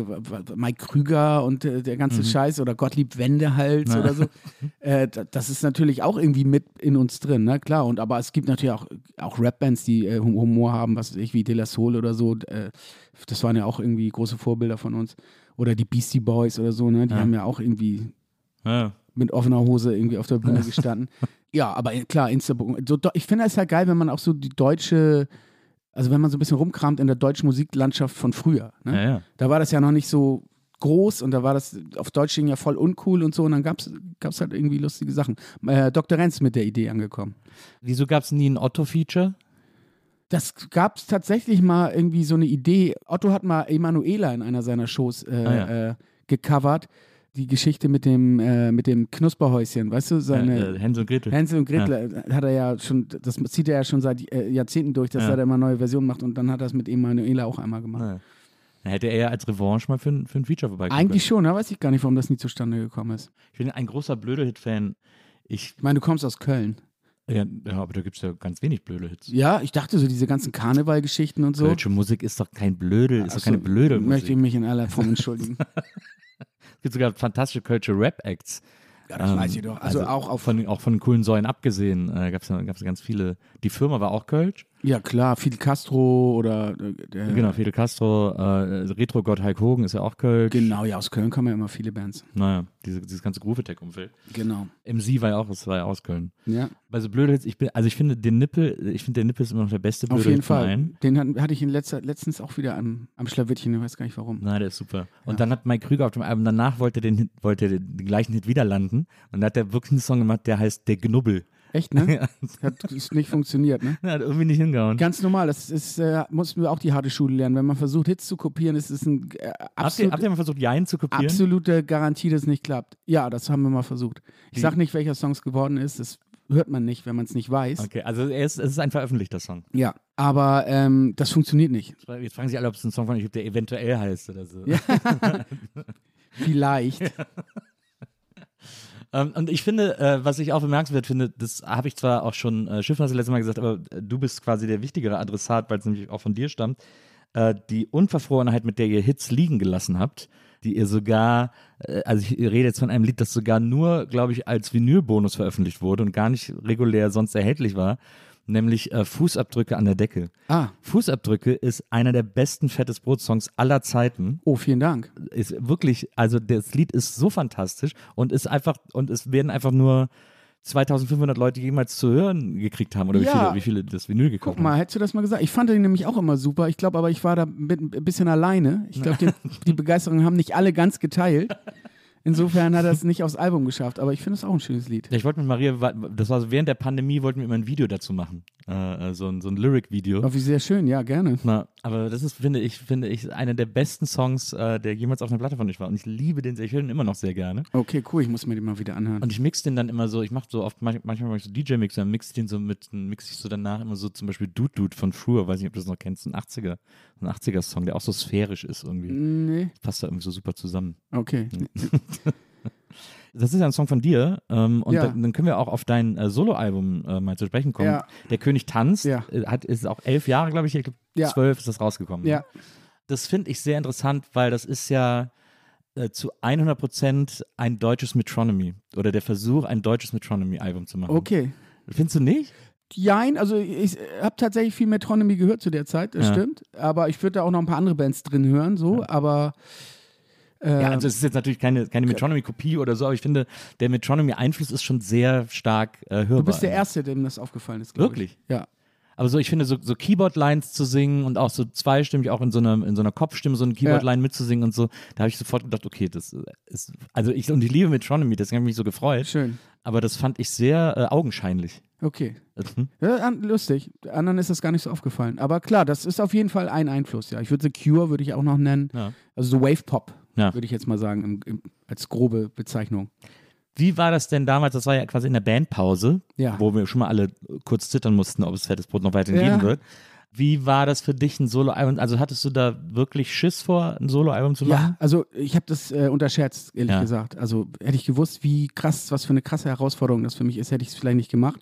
Mike Krüger und äh, der ganze Scheiß oder Gottlieb Wendehals oder so. Äh, da- das ist natürlich auch irgendwie mit in uns drin, ne? Klar. Und aber es gibt natürlich auch, auch Rap-Bands, die äh, Hum- Humor haben, was weiß ich, wie De La Soul oder so. Äh, das waren ja auch irgendwie große Vorbilder von uns. Oder die Beastie Boys oder so, ne? Die haben ja auch irgendwie Ja. mit offener Hose irgendwie auf der Bühne gestanden. ja, aber klar, Instabook. So, ich finde es halt geil, wenn man auch so die deutsche, also wenn man so ein bisschen rumkramt in der deutschen Musiklandschaft von früher. Ne? Ja, ja. Da war das ja noch nicht so groß und da war das auf Deutsch ging ja voll uncool und so und dann gab es halt irgendwie lustige Sachen. Äh, Dr. Renz mit der Idee angekommen. Wieso gab es nie ein Otto-Feature? Das gab es tatsächlich mal irgendwie so eine Idee. Otto hat mal Emanuela in einer seiner Shows äh, Ah, ja. äh, gecovert. Die Geschichte mit dem, äh, mit dem Knusperhäuschen, weißt du? Seine, äh, äh, Hänsel und Gretel. Hänsel und Gretel äh, hat er ja schon, das zieht er ja schon seit äh, Jahrzehnten durch, dass Ja. er da immer neue Versionen macht und dann hat er es mit Emanuela auch einmal gemacht. Ja. Dann hätte er ja als Revanche mal für, ein- für ein Feature vorbeikommen Eigentlich schon, da weiß ich gar nicht, warum das nie zustande gekommen ist. Ich bin ein großer Blöde-Hit-Fan. Ich, Ich meine, du kommst aus Köln. ja, ja, aber da gibt es ja ganz wenig blöde Hits. Ja, ich dachte so, diese ganzen Karnevalgeschichten und so. Deutsche Musik ist doch kein Blödel, ist doch Achso, keine blöde Möchte ich Musik. mich in aller Form entschuldigen. Es gibt sogar fantastische kölsche Rap-Acts. ja, das Ähm, weiß ich doch. Also, auch auf. Von, auch von coolen Säulen abgesehen, äh, gab es gab's ganz viele. Die Firma war auch Kölsch. Ja, klar, Fidel Castro oder. Äh, der, Genau, Fidel Castro, äh, Retro-Gott Hulk Hogan ist ja auch Kölsch. Genau, ja, aus Köln kommen ja immer viele Bands. Naja, diese, dieses ganze Groove Attack-Umfeld. Genau. MC war ja auch, war ja aus Köln. Ja, Bei so blöde Hits, ich bin, also ich finde den Nippel, ich finde der Nippel ist immer noch der beste blöde auf jeden Fall. Den hat, hatte ich in letzter, letztens auch wieder am, am Schlawittchen, ich weiß gar nicht warum. Nein, der ist super. Und dann hat Mike Krüger auf dem Album danach wollte den wollte den, den gleichen Hit wieder landen und da hat er wirklich einen Song gemacht, der heißt Der Knubbel. Echt, ne? Hat ist nicht funktioniert, ne? Hat irgendwie nicht hingehauen. Ganz normal, das ist, äh, mussten wir auch die harte Schule lernen. Wenn man versucht, Hits zu kopieren, ist es ein äh, Habt ihr, absolut, habt ihr mal versucht, Jein zu kopieren? absolute Garantie, dass es nicht klappt. Ja, das haben wir mal versucht. Ich sag nicht, welcher Song es geworden ist, das hört man nicht, wenn man es nicht weiß. Okay, also er ist, es ist ein veröffentlichter Song. Ja, aber ähm, das funktioniert nicht. Jetzt fragen sich alle, ob es ein Song von euch gibt, der eventuell heißt oder so. Ja. Vielleicht. Ähm, und ich finde, äh, was ich auch bemerkenswert finde, das habe ich zwar auch schon äh, Schiffner das letzte Mal gesagt, aber äh, du bist quasi der wichtigere Adressat, weil es nämlich auch von dir stammt. Äh, die Unverfrorenheit, mit der ihr Hits liegen gelassen habt, die ihr sogar, äh, also ich rede jetzt von einem Lied, das sogar nur, glaube ich, als Vinylbonus veröffentlicht wurde und gar nicht regulär sonst erhältlich war, nämlich äh, Fußabdrücke an der Decke. Ah, Fußabdrücke ist einer der besten Fettes Brot-Songs aller Zeiten oh, vielen Dank. ist wirklich, also das Lied ist so fantastisch und ist einfach, und es werden einfach nur 2500 Leute jemals zu hören gekriegt haben oder wie, Ja. viele, wie viele das Vinyl gekauft Guck mal, haben. hättest du das mal gesagt? Ich fand den nämlich auch immer super. Ich glaube aber, ich war da mit, ein bisschen alleine. Ich glaube, die Begeisterung haben nicht alle ganz geteilt. Insofern hat er es nicht aufs Album geschafft, aber ich finde es auch ein schönes Lied. Ja, ich wollte mit Maria, das war so während der Pandemie, wollten wir immer ein Video dazu machen. Äh, äh, so ein, so ein Lyric-Video. Oh, wie sehr schön, ja, gerne. Na, aber das ist, finde ich, finde ich, einer der besten Songs, äh, der jemals auf einer Platte von euch war. Und ich liebe den sehr, ich höre ihn immer noch sehr gerne. Okay, cool, ich muss mir den mal wieder anhören. Und ich mix den dann immer so, ich mache so oft, manch- manchmal mache ich so DJ-Mix, dann mix ich den so mit, mix ich so danach immer so zum Beispiel Dude Dude von Früher, weiß nicht, ob du das noch kennst, ein 80er, ein 80er-Song, der auch so sphärisch ist irgendwie. nee, Passt da irgendwie so super zusammen. okay. Das ist ja ein Song von dir ähm, und Ja. dann, dann können wir auch auf dein äh, Soloalbum äh, mal zu sprechen kommen. Ja. Der König tanzt, Ja. äh, hat, ist auch elf Jahre, glaube ich, ich glaube Ja. zwölf ist das rausgekommen. Ja, Das finde ich sehr interessant, weil das ist ja äh, zu 100 Prozent ein deutsches Metronomy oder der Versuch, ein deutsches Metronomy-Album zu machen. okay. Findest du nicht? Jein, also ich habe tatsächlich viel Metronomy gehört zu der Zeit, das Ja. stimmt. Aber ich würde da auch noch ein paar andere Bands drin hören, so, aber Äh, Ja, also es ist jetzt natürlich keine, keine Metronomy-Kopie oder so, aber ich finde, der Metronomy-Einfluss ist schon sehr stark äh, hörbar. du bist der Erste, dem das aufgefallen ist. glaub Wirklich? Ich. Ja. Aber so, ich finde, so, so Keyboard-Lines zu singen und auch so zweistimmig, auch in so einer, in so einer Kopfstimme so eine Keyboard-Line mitzusingen und so, da habe ich sofort gedacht, okay, das ist, also ich, und ich liebe Metronomy, deswegen habe ich mich so gefreut. Schön. Aber das fand ich sehr äh, augenscheinlich. Okay. Mhm. Ja, lustig. Anderen ist das gar nicht so aufgefallen. Aber klar, das ist auf jeden Fall ein Einfluss, ja. Ich würde The Cure, würde ich auch noch nennen. Ja. Also so Wave Pop, Ja. würde ich jetzt mal sagen, im, im, als grobe Bezeichnung. Wie war das denn damals? Das war ja quasi in der Bandpause, wo wir schon mal alle kurz zittern mussten, ob es Fettes Brot noch weiterhin geben wird. Wie war das für dich, ein Soloalbum? Also hattest du da wirklich Schiss vor, ein Soloalbum zu machen? Ja, also ich habe das äh, unterschätzt, ehrlich Ja. gesagt. Also hätte ich gewusst, wie krass, was für eine krasse Herausforderung das für mich ist, hätte ich es vielleicht nicht gemacht.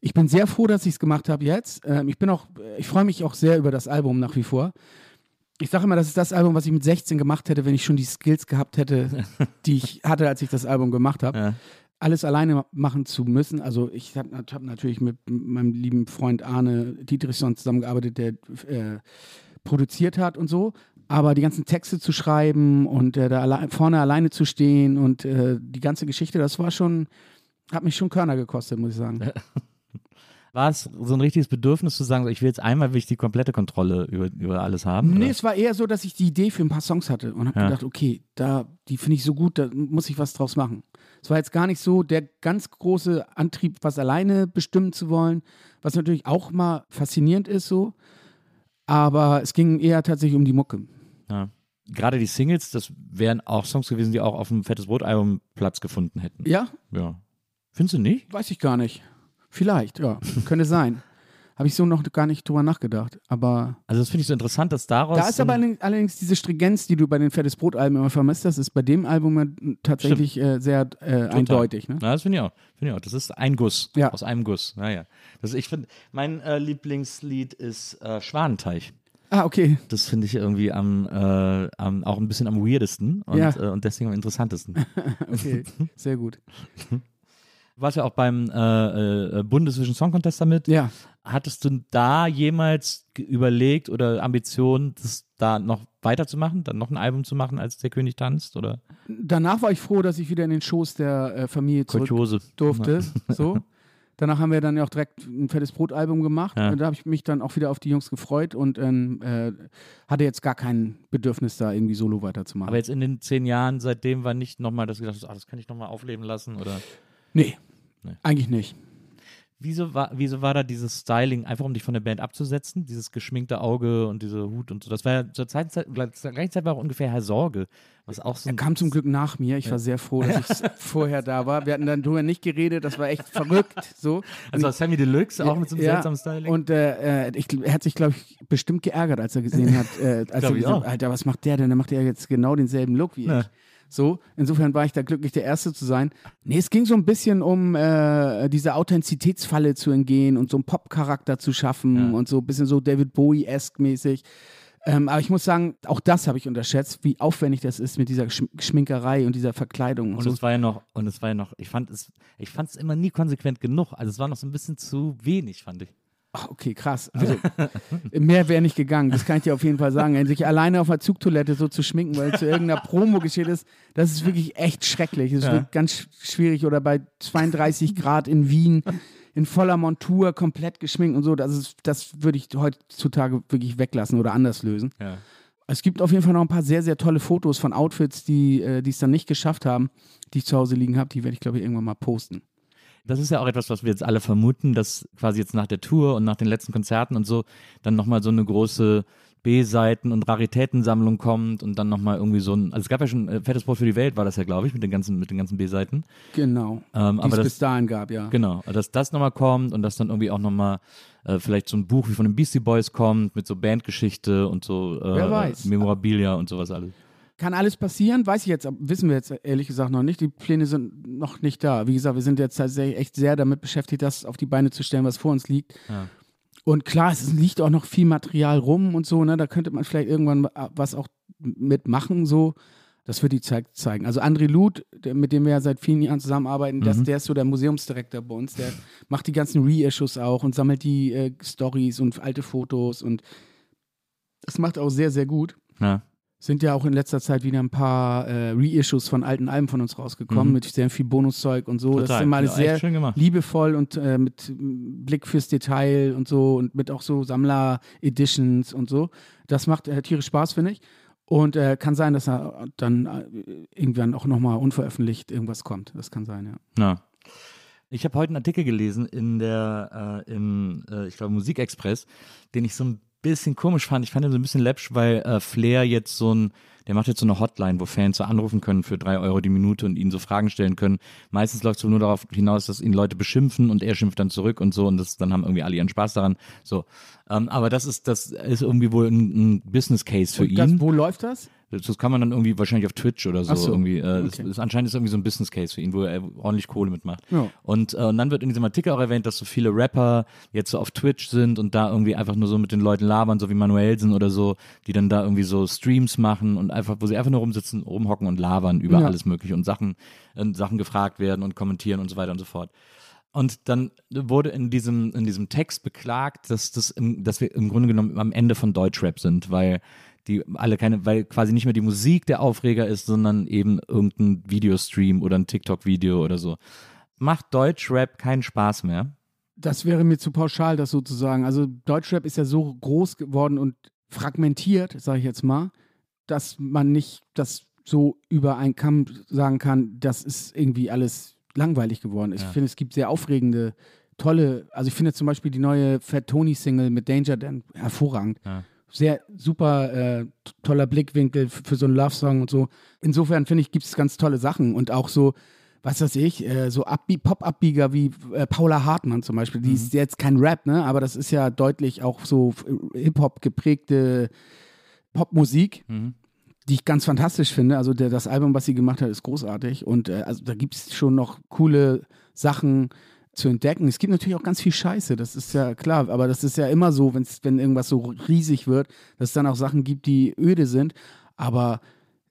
Ich bin sehr froh, dass ich es gemacht habe jetzt. Ähm, ich bin auch, ich freue mich auch sehr über das Album nach wie vor. Ich sage immer, das ist das Album, was ich mit 16 gemacht hätte, wenn ich schon die Skills gehabt hätte, die ich hatte, als ich das Album gemacht habe. Ja. Alles alleine machen zu müssen. Also ich habe hab natürlich mit meinem lieben Freund Arne Dietrichson zusammengearbeitet, der äh, produziert hat und so. Aber die ganzen Texte zu schreiben und äh, da alle vorne alleine zu stehen und äh, die ganze Geschichte, das war schon, hat mich schon Körner gekostet, muss ich sagen. War es so ein richtiges Bedürfnis zu sagen, ich will jetzt einmal will ich die komplette Kontrolle über, über alles haben? Nee, oder? es war eher so, dass ich die Idee für ein paar Songs hatte und habe Ja. gedacht, okay, da, die finde ich so gut, da muss ich was draus machen. Es war jetzt gar nicht so der ganz große Antrieb, was alleine bestimmen zu wollen, was natürlich auch mal faszinierend ist so. Aber es ging eher tatsächlich um die Mucke. Ja. Gerade die Singles, das wären auch Songs gewesen, die auch auf dem Fettes Brot-Album Platz gefunden hätten. Ja, Ja. Findest du nicht? weiß ich gar nicht. Vielleicht, ja, könnte sein. Habe ich so noch gar nicht drüber nachgedacht. Aber Also das finde ich so interessant, dass daraus. da ist aber allerdings- diese Stringenz, die du bei den Fettes Brot-Alben immer vermisst hast, ist bei dem Album tatsächlich äh, sehr äh, eindeutig. Ne? Ja, das finde ich auch. Finde ich auch. Das ist ein Guss. Ja. Aus einem Guss. Naja. Das, ich finde, mein äh, Lieblingslied ist äh, Schwanenteich. Ah, okay. Das finde ich irgendwie am, äh, am, auch ein bisschen am weirdesten und, Ja. äh, und deswegen am interessantesten. Okay, sehr gut. Du warst ja auch beim äh, äh, Bundesvision Song Contest damit. Ja. Hattest du da jemals überlegt oder Ambitionen, das da noch weiterzumachen, dann noch ein Album zu machen, als der König tanzt? Oder Danach war ich froh, dass ich wieder in den Schoß der äh, Familie zurück Kolchose? durfte. So. Danach haben wir dann ja auch direkt ein fettes Brotalbum gemacht. Ja. Und da habe ich mich dann auch wieder auf die Jungs gefreut und ähm, äh, hatte jetzt gar kein Bedürfnis, da irgendwie solo weiterzumachen. Aber jetzt in den zehn Jahren seitdem war nicht nochmal, dass du gedacht hast, ah, das kann ich nochmal aufleben lassen? Oder nee, Nee. eigentlich nicht. wieso war, wieso war da dieses Styling, einfach um dich von der Band abzusetzen? Dieses geschminkte Auge und diese Hut und so. Das war ja zur Zeit, zur gleichen Zeit war auch ungefähr Herr Sorge. Was auch so Er kam zum Glück nach mir. Ich war sehr froh, dass ich vorher da war. Wir hatten dann drüber nicht geredet. Das war echt verrückt. So. also Sammy Deluxe, auch mit so einem Ja, seltsamen Styling. Und äh, äh, ich, er hat sich, glaube ich, bestimmt geärgert, als er gesehen hat, äh, als er auch. Alter, was macht der denn? Der macht ja jetzt genau denselben Look wie Ja. ich. So, insofern war ich da glücklich, der Erste zu sein. Nee, es ging so ein bisschen um äh, diese Authentizitätsfalle zu entgehen und so einen Pop-Charakter zu schaffen Ja. und so ein bisschen so David Bowie-esque mäßig. Ähm, aber ich muss sagen, auch das habe ich unterschätzt, wie aufwendig das ist mit dieser Sch Schminkerei und dieser Verkleidung und, Und so. es war ja noch, und es war ja noch, ich fand es, ich fand es immer nie konsequent genug. Also es war noch so ein bisschen zu wenig, fand ich. Ach, okay, krass. Also mehr wäre nicht gegangen, das kann ich dir auf jeden Fall sagen. Sich alleine auf der Zugtoilette so zu schminken, weil zu irgendeiner Promo geschehen ist, das ist wirklich echt schrecklich. Das ist Ja. wirklich ganz sch- schwierig. Oder bei 32 Grad in Wien in voller Montur, komplett geschminkt und so. Das, ist, das würde ich heutzutage wirklich weglassen oder anders lösen. Ja. Es gibt auf jeden Fall noch ein paar sehr, sehr tolle Fotos von Outfits, die äh, die es dann nicht geschafft haben, die ich zu Hause liegen habe. Die werde ich, glaube ich, irgendwann mal posten. Das ist ja auch etwas, was wir jetzt alle vermuten, dass quasi jetzt nach der Tour und nach den letzten Konzerten und so dann nochmal so eine große B-Seiten- und Raritätensammlung kommt und dann nochmal irgendwie so ein, also es gab ja schon, äh, Fettes Brot für die Welt war das ja, glaube ich, mit den ganzen, mit den ganzen B-Seiten. Genau. Ähm, aber es bis dahin gab, ja. Genau, dass das nochmal kommt und dass dann irgendwie auch nochmal äh, vielleicht so ein Buch wie von den Beastie Boys kommt mit so Bandgeschichte und so äh, Wer weiß. Memorabilia und sowas alles. Kann alles passieren, weiß ich jetzt, aber wissen wir jetzt ehrlich gesagt noch nicht. Die Pläne sind noch nicht da. Wie gesagt, wir sind jetzt tatsächlich echt sehr damit beschäftigt, das auf die Beine zu stellen, was vor uns liegt. Ja. Und klar, es liegt auch noch viel Material rum und so, ne? Da könnte man vielleicht irgendwann was auch mitmachen, so. Das wird die Zeit zeigen. Also André Luth, der, mit dem wir ja seit vielen Jahren zusammenarbeiten, das, der ist so der Museumsdirektor bei uns. Der macht die ganzen Reissues auch und sammelt die äh, Stories und alte Fotos und das macht auch sehr, sehr gut. Ja. Sind ja auch in letzter Zeit wieder ein paar äh, Reissues von alten Alben von uns rausgekommen, Mhm. mit sehr viel Bonuszeug und so. Das ist Total. immer alles Ja, sehr liebevoll und äh, mit Blick fürs Detail und so und mit auch so Sammler-Editions und so. Das macht äh, tierisch Spaß, finde ich. Und äh, kann sein, dass er dann äh, irgendwann auch nochmal unveröffentlicht irgendwas kommt. Das kann sein, ja. Na. Ich habe heute einen Artikel gelesen in der, äh, im, äh, ich glaube, Musikexpress, den ich so ein bisschen komisch fand. Ich fand ihn so ein bisschen läppsch, weil äh, Flair jetzt so ein, der macht jetzt so eine Hotline, wo Fans so anrufen können für drei Euro die Minute und ihnen so Fragen stellen können. Meistens läuft es nur darauf hinaus, dass ihn Leute beschimpfen und er schimpft dann zurück und so und das, dann haben irgendwie alle ihren Spaß daran. So. Ähm, aber das ist, das ist irgendwie wohl ein, ein Business Case für Und ihn. das, wo läuft das? Das, das kann man dann irgendwie wahrscheinlich auf Twitch oder so, so, irgendwie. Äh, okay. das ist, anscheinend ist irgendwie so ein Business Case für ihn, wo er ordentlich Kohle mitmacht. Ja. Und, äh, und dann wird in diesem Artikel auch erwähnt, dass so viele Rapper jetzt so auf Twitch sind und da irgendwie einfach nur so mit den Leuten labern, so wie Manuelsen oder so, die dann da irgendwie so Streams machen und einfach, wo sie einfach nur rumsitzen, rumhocken und labern über Ja. alles Mögliche und Sachen, äh, Sachen gefragt werden und kommentieren und so weiter und so fort. Und dann wurde in diesem, in diesem Text beklagt, dass, das im, dass wir im Grunde genommen am Ende von Deutschrap sind, weil die alle keine, weil quasi nicht mehr die Musik der Aufreger ist, sondern eben irgendein Videostream oder ein TikTok-Video oder so. Macht Deutschrap keinen Spaß mehr? Das wäre mir zu pauschal, das sozusagen. Also Deutschrap ist ja so groß geworden und fragmentiert, sage ich jetzt mal, dass man nicht das so über einen Kamm sagen kann, das ist irgendwie alles langweilig geworden. Ich Ja. finde, es gibt sehr aufregende, tolle, also ich finde zum Beispiel die neue Fat Tony Single mit Danger Dan hervorragend. Ja. Sehr super äh, toller Blickwinkel für so einen Love-Song und so. Insofern finde ich, gibt es ganz tolle Sachen und auch so, was weiß ich, äh, so Abbi Pop-Abbieger wie äh, Paula Hartmann zum Beispiel. Die ist jetzt kein Rap, ne? aber das ist ja deutlich auch so Hip-Hop geprägte Popmusik, Mhm. die ich ganz fantastisch finde. Also der, das Album, was sie gemacht hat, ist großartig und äh, also da gibt es schon noch coole Sachen zu entdecken. Es gibt natürlich auch ganz viel Scheiße, das ist ja klar, aber das ist ja immer so, wenn's, wenn irgendwas so riesig wird, dass es dann auch Sachen gibt, die öde sind. Aber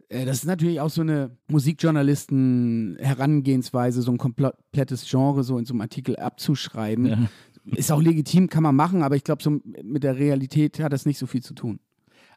äh, das ist natürlich auch so eine Musikjournalisten-Herangehensweise, so ein komplettes Genre so in so einem Artikel abzuschreiben. Ja. Ist auch legitim, kann man machen, aber ich glaube, so mit der Realität hat das nicht so viel zu tun.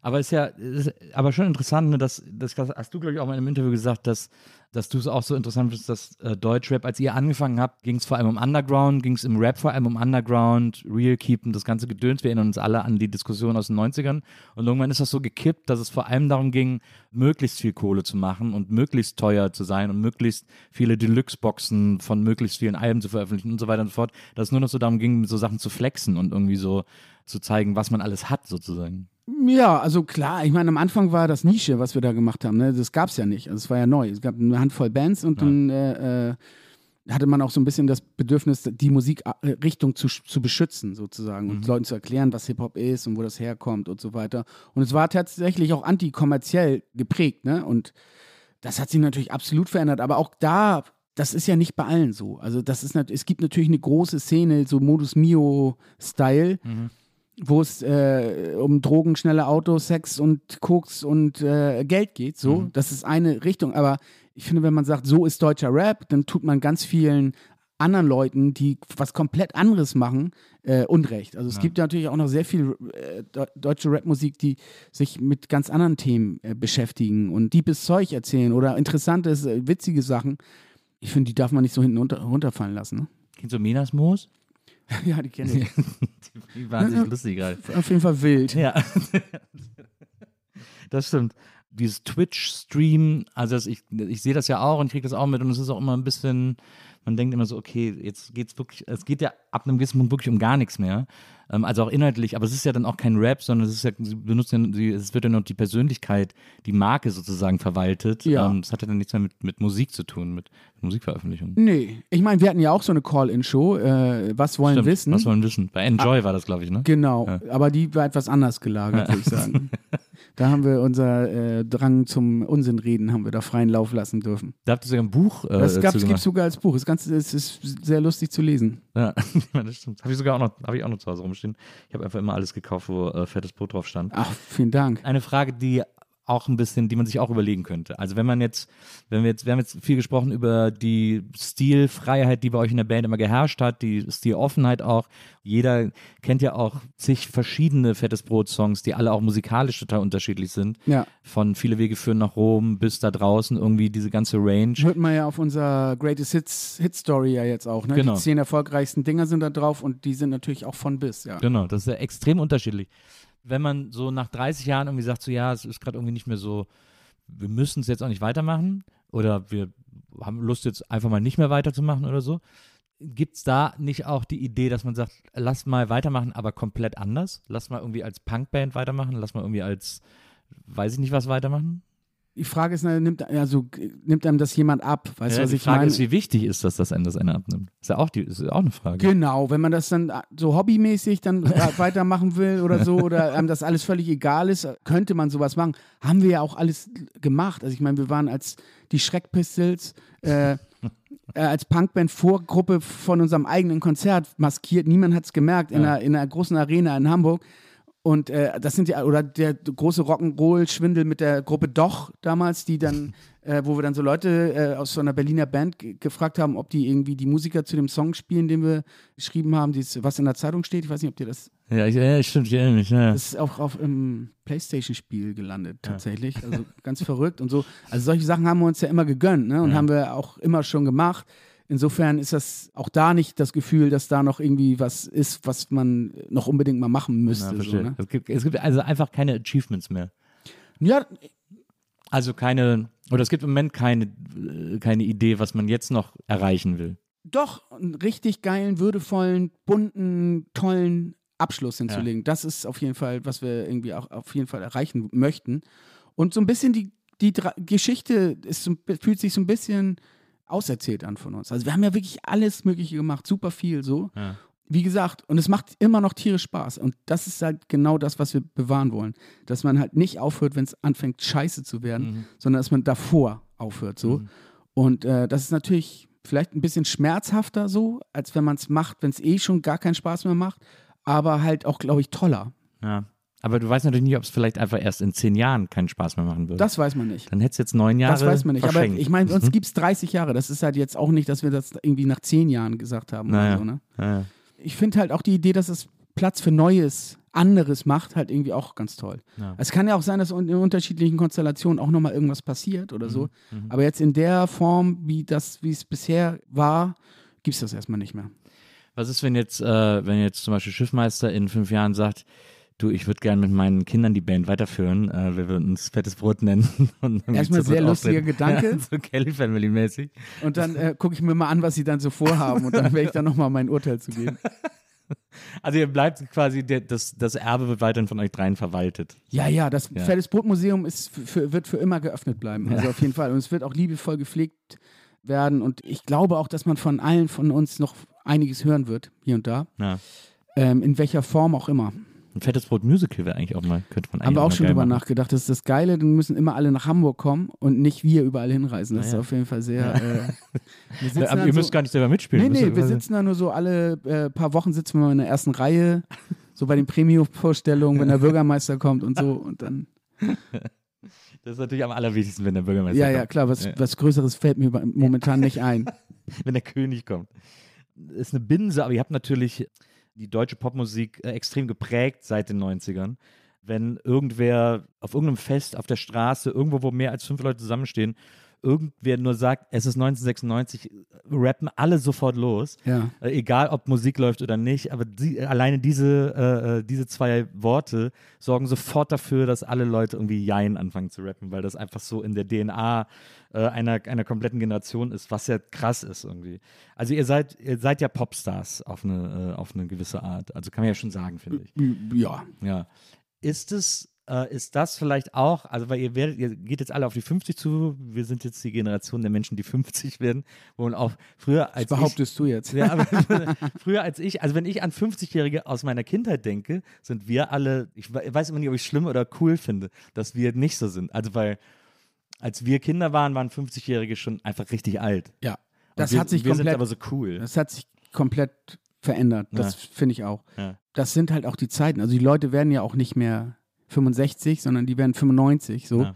Aber ist ja, ist aber schon interessant, ne, dass, das hast du, glaube ich, auch mal in einem Interview gesagt, dass, dass du es auch so interessant findest, dass äh, Deutschrap, als ihr angefangen habt, ging es vor allem um Underground, ging es im Rap vor allem um Underground, Real Keepen, das ganze Gedöns. Wir erinnern uns alle an die Diskussion aus den 90ern. Und irgendwann ist das so gekippt, dass es vor allem darum ging, möglichst viel Kohle zu machen und möglichst teuer zu sein und möglichst viele Deluxe-Boxen von möglichst vielen Alben zu veröffentlichen und so weiter und so fort. Dass es nur noch so darum ging, so Sachen zu flexen und irgendwie so zu zeigen, was man alles hat, sozusagen. Ja, also klar, ich meine, am Anfang war das Nische, was wir da gemacht haben. Ne? Das gab es ja nicht. Also es war ja neu. Es gab eine Handvoll Bands und Ja. dann äh, äh, hatte man auch so ein bisschen das Bedürfnis, die Musikrichtung zu, zu beschützen, sozusagen, und Leuten zu erklären, was Hip-Hop ist und wo das herkommt und so weiter. Und es war tatsächlich auch antikommerziell geprägt, ne? Und das hat sich natürlich absolut verändert. Aber auch da, das ist ja nicht bei allen so. Also das ist es gibt natürlich eine große Szene, so Modus Mio-Style, wo es äh, um Drogen, schnelle Autos, Sex und Koks und äh, Geld geht. So, das ist eine Richtung. Aber ich finde, wenn man sagt, so ist deutscher Rap, dann tut man ganz vielen anderen Leuten, die was komplett anderes machen, äh, Unrecht. Also es gibt natürlich auch noch sehr viel äh, de- deutsche Rapmusik, die sich mit ganz anderen Themen äh, beschäftigen und deepes Zeug erzählen oder interessantes, äh, witzige Sachen. Ich finde, die darf man nicht so hinten runter, runterfallen lassen. Ne? Kennst du Minas Moos? ja, die kenne ich. Die wahnsinnig lustig gerade. Auf jeden Fall wild. Ja. das stimmt. Dieses Twitch-Stream, also ich, ich sehe das ja auch und kriege das auch mit und es ist auch immer ein bisschen, man denkt immer so, okay, jetzt geht's wirklich, es geht ja ab einem gewissen Punkt wirklich um gar nichts mehr. Ähm, also auch inhaltlich, aber es ist ja dann auch kein Rap, sondern es ist ja, sie benutzen ja, es wird ja noch die Persönlichkeit, die Marke sozusagen verwaltet. Ja. Ähm, das hat ja dann nichts mehr mit, mit Musik zu tun, mit Musikveröffentlichung. Nee, ich meine, wir hatten ja auch so eine Call-In-Show, äh, was wollen Stimmt, wissen. Was wollen wissen? Bei Enjoy war das, glaube ich, ne? Genau, Ja. aber die war etwas anders gelagert, würde ich sagen. Da haben wir unser äh, Drang zum Unsinnreden haben wir da freien Lauf lassen dürfen. Da habt ihr sogar ein Buch äh, Das gibt es sogar als Buch. Das Ganze es ist sehr lustig zu lesen. Ja, das stimmt. Habe ich sogar auch noch, habe ich auch noch zu Hause rumstehen. Ich habe einfach immer alles gekauft, wo äh, fettes Brot drauf stand. Ach, vielen Dank. Eine Frage, die auch ein bisschen, die man sich auch überlegen könnte. Also wenn man jetzt, wenn wir jetzt, wir haben jetzt viel gesprochen über die Stilfreiheit, die bei euch in der Band immer geherrscht hat, die Stiloffenheit auch. Jeder kennt ja auch zig verschiedene Fettes Brot-Songs, die alle auch musikalisch total unterschiedlich sind. Ja. Von Viele Wege führen nach Rom bis da draußen irgendwie diese ganze Range. Hört man ja auf unserer Greatest Hits Hit Story ja jetzt auch. Ne? Genau. Die zehn erfolgreichsten Dinger sind da drauf und die sind natürlich auch von bis, ja. Genau, das ist ja extrem unterschiedlich. Wenn man so nach 30 Jahren irgendwie sagt, so ja, es ist gerade irgendwie nicht mehr so, wir müssen es jetzt auch nicht weitermachen oder wir haben Lust jetzt einfach mal nicht mehr weiterzumachen oder so. Gibt es da nicht auch die Idee, dass man sagt, lass mal weitermachen, aber komplett anders? Lass mal irgendwie als Punkband weitermachen, lass mal irgendwie als, weiß ich nicht was weitermachen? Die Frage ist, nimmt, also, nimmt einem das jemand ab? Weißt du, Ja, was die ich Frage meine? ist, wie wichtig ist das, dass einem das einer abnimmt? Ist ja auch, die, ist ja auch eine Frage. Genau, wenn man das dann so hobbymäßig dann weitermachen will oder so oder einem das alles völlig egal ist, könnte man sowas machen. Haben wir ja auch alles gemacht. Also ich meine, wir waren als die Schreckpistols äh, äh, als Punkband Vorgruppe von unserem eigenen Konzert maskiert. Niemand hat es gemerkt in, Ja. einer, in einer großen Arena in Hamburg. Und äh, das sind ja, oder der große Rock'n'Roll-Schwindel mit der Gruppe Doch damals, die dann, äh, wo wir dann so Leute äh, aus so einer Berliner Band ge- gefragt haben, ob die irgendwie die Musiker zu dem Song spielen, den wir geschrieben haben, dieses, was in der Zeitung steht. Ich weiß nicht, ob dir das. Ja, ich, ja stimmt, ich erinnere mich. Ja. Das ist auch auf einem Playstation-Spiel gelandet, tatsächlich. Also ganz verrückt und so. Also solche Sachen haben wir uns ja immer gegönnt, ne? Und Ja. haben wir auch immer schon gemacht. Insofern ist das auch da nicht das Gefühl, dass da noch irgendwie was ist, was man noch unbedingt mal machen Ja, müsste. so, verstehe. ne? es, gibt, es gibt also einfach keine Achievements mehr. Ja, Also keine, oder es gibt im Moment keine, äh, keine Idee, was man jetzt noch erreichen will. doch einen richtig geilen, würdevollen, bunten, tollen Abschluss hinzulegen. Das ist auf jeden Fall, was wir irgendwie auch auf jeden Fall erreichen möchten. Und so ein bisschen die, die Geschichte ist so, fühlt sich so ein bisschen auserzählt an von uns. Also wir haben ja wirklich alles Mögliche gemacht, super viel so. Ja. Wie gesagt, und es macht immer noch tierisch Spaß. Und das ist halt genau das, was wir bewahren wollen. Dass man halt nicht aufhört, wenn es anfängt, scheiße zu werden, sondern dass man davor aufhört so. Und äh, das ist natürlich vielleicht ein bisschen schmerzhafter so, als wenn man es macht, wenn es eh schon gar keinen Spaß mehr macht, aber halt auch, glaube ich, toller. Ja. Aber du weißt natürlich nicht, ob es vielleicht einfach erst in zehn Jahren keinen Spaß mehr machen würde. Das weiß man nicht. Dann hättest du jetzt neun Jahre Das weiß man nicht. Aber ich meine, Mhm. gibt es 30 Jahre. Das ist halt jetzt auch nicht, dass wir das irgendwie nach zehn Jahren gesagt haben Naja. oder so. Ne? Ja, ja. Ich finde halt auch die Idee, dass es Platz für Neues, anderes macht, halt irgendwie auch ganz toll. Ja. Es kann ja auch sein, dass in unterschiedlichen Konstellationen auch nochmal irgendwas passiert oder so. Mhm. Aber jetzt in der Form, wie das, wie es bisher war, gibt es das erstmal nicht mehr. Was ist, wenn jetzt, äh, wenn jetzt zum Beispiel Schiffmeister in fünf Jahren sagt, du, ich würde gerne mit meinen Kindern die Band weiterführen, äh, wir würden uns fettes Brot nennen. Erstmal sehr lustiger. Gedanke. Ja, so Kelly Family mäßig. Und dann äh, gucke ich mir mal an, was sie dann so vorhaben und dann werde ich dann nochmal mein Urteil zu geben. Also ihr bleibt quasi, der, das, das Erbe wird weiterhin von euch dreien verwaltet. Ja, ja, das Ja. Fettes Brotmuseum ist für, wird für immer geöffnet bleiben. Also auf jeden Fall. Und es wird auch liebevoll gepflegt werden. Und ich glaube auch, dass man von allen von uns noch einiges hören wird, hier und da. Ja. Ähm, in welcher Form auch immer. Ein fettes Brot Musical wäre eigentlich auch mal, könnte man eigentlich Haben wir auch schon drüber machen. nachgedacht. Das ist das Geile, dann müssen immer alle nach Hamburg kommen und nicht wir überall hinreisen. Das Ah, ja. ist auf jeden Fall sehr. Äh, Ja, aber ihr müsst so, gar nicht selber mitspielen. Nee, Müsst nee, wir sitzen da nur so alle äh, paar Wochen sitzen wir mal in der ersten Reihe, so bei den Premium-Vorstellungen, wenn der Bürgermeister kommt und so. Und dann. Das ist natürlich am allerwichtigsten, wenn der Bürgermeister Ja, ja, kommt. klar, was, Ja. was Größeres fällt mir momentan nicht ein. wenn der König kommt. Ist eine Binse, aber ihr habt natürlich die deutsche Popmusik äh, extrem geprägt seit den 90ern. Wenn irgendwer auf irgendeinem Fest auf der Straße, irgendwo, wo mehr als fünf Leute zusammenstehen, irgendwer nur sagt, es ist 1996, rappen alle sofort los. Ja. Äh, egal, ob Musik läuft oder nicht, aber die, alleine diese, äh, äh, diese zwei Worte sorgen sofort dafür, dass alle Leute irgendwie Jein anfangen zu rappen, weil das einfach so in der DNA äh, einer, einer kompletten Generation ist, was ja krass ist irgendwie. Also ihr seid, ihr seid ja Popstars auf eine, äh, auf eine gewisse Art. Also kann man ja schon sagen, finde ich. Ja. Ja. Ist es, äh, ist das vielleicht auch, also weil ihr werdet, ihr geht jetzt alle auf die 50 zu, wir sind jetzt die Generation der Menschen, die 50 werden, wo man auch früher als Das behauptest du jetzt. ja, aber früher als ich, also wenn ich an 50-Jährige aus meiner Kindheit denke, sind wir alle, ich we- weiß immer nicht, ob ich schlimm oder cool finde, dass wir nicht so sind. Also weil als wir Kinder waren, waren 50-Jährige schon einfach richtig alt. Ja. Und Das wir, hat sich wir sind komplett, aber so cool. das hat sich komplett verändert. Das finde ich auch. Ja. Das sind halt auch die Zeiten. Also die Leute werden ja auch nicht mehr 65, sondern die werden 95 so. Ja.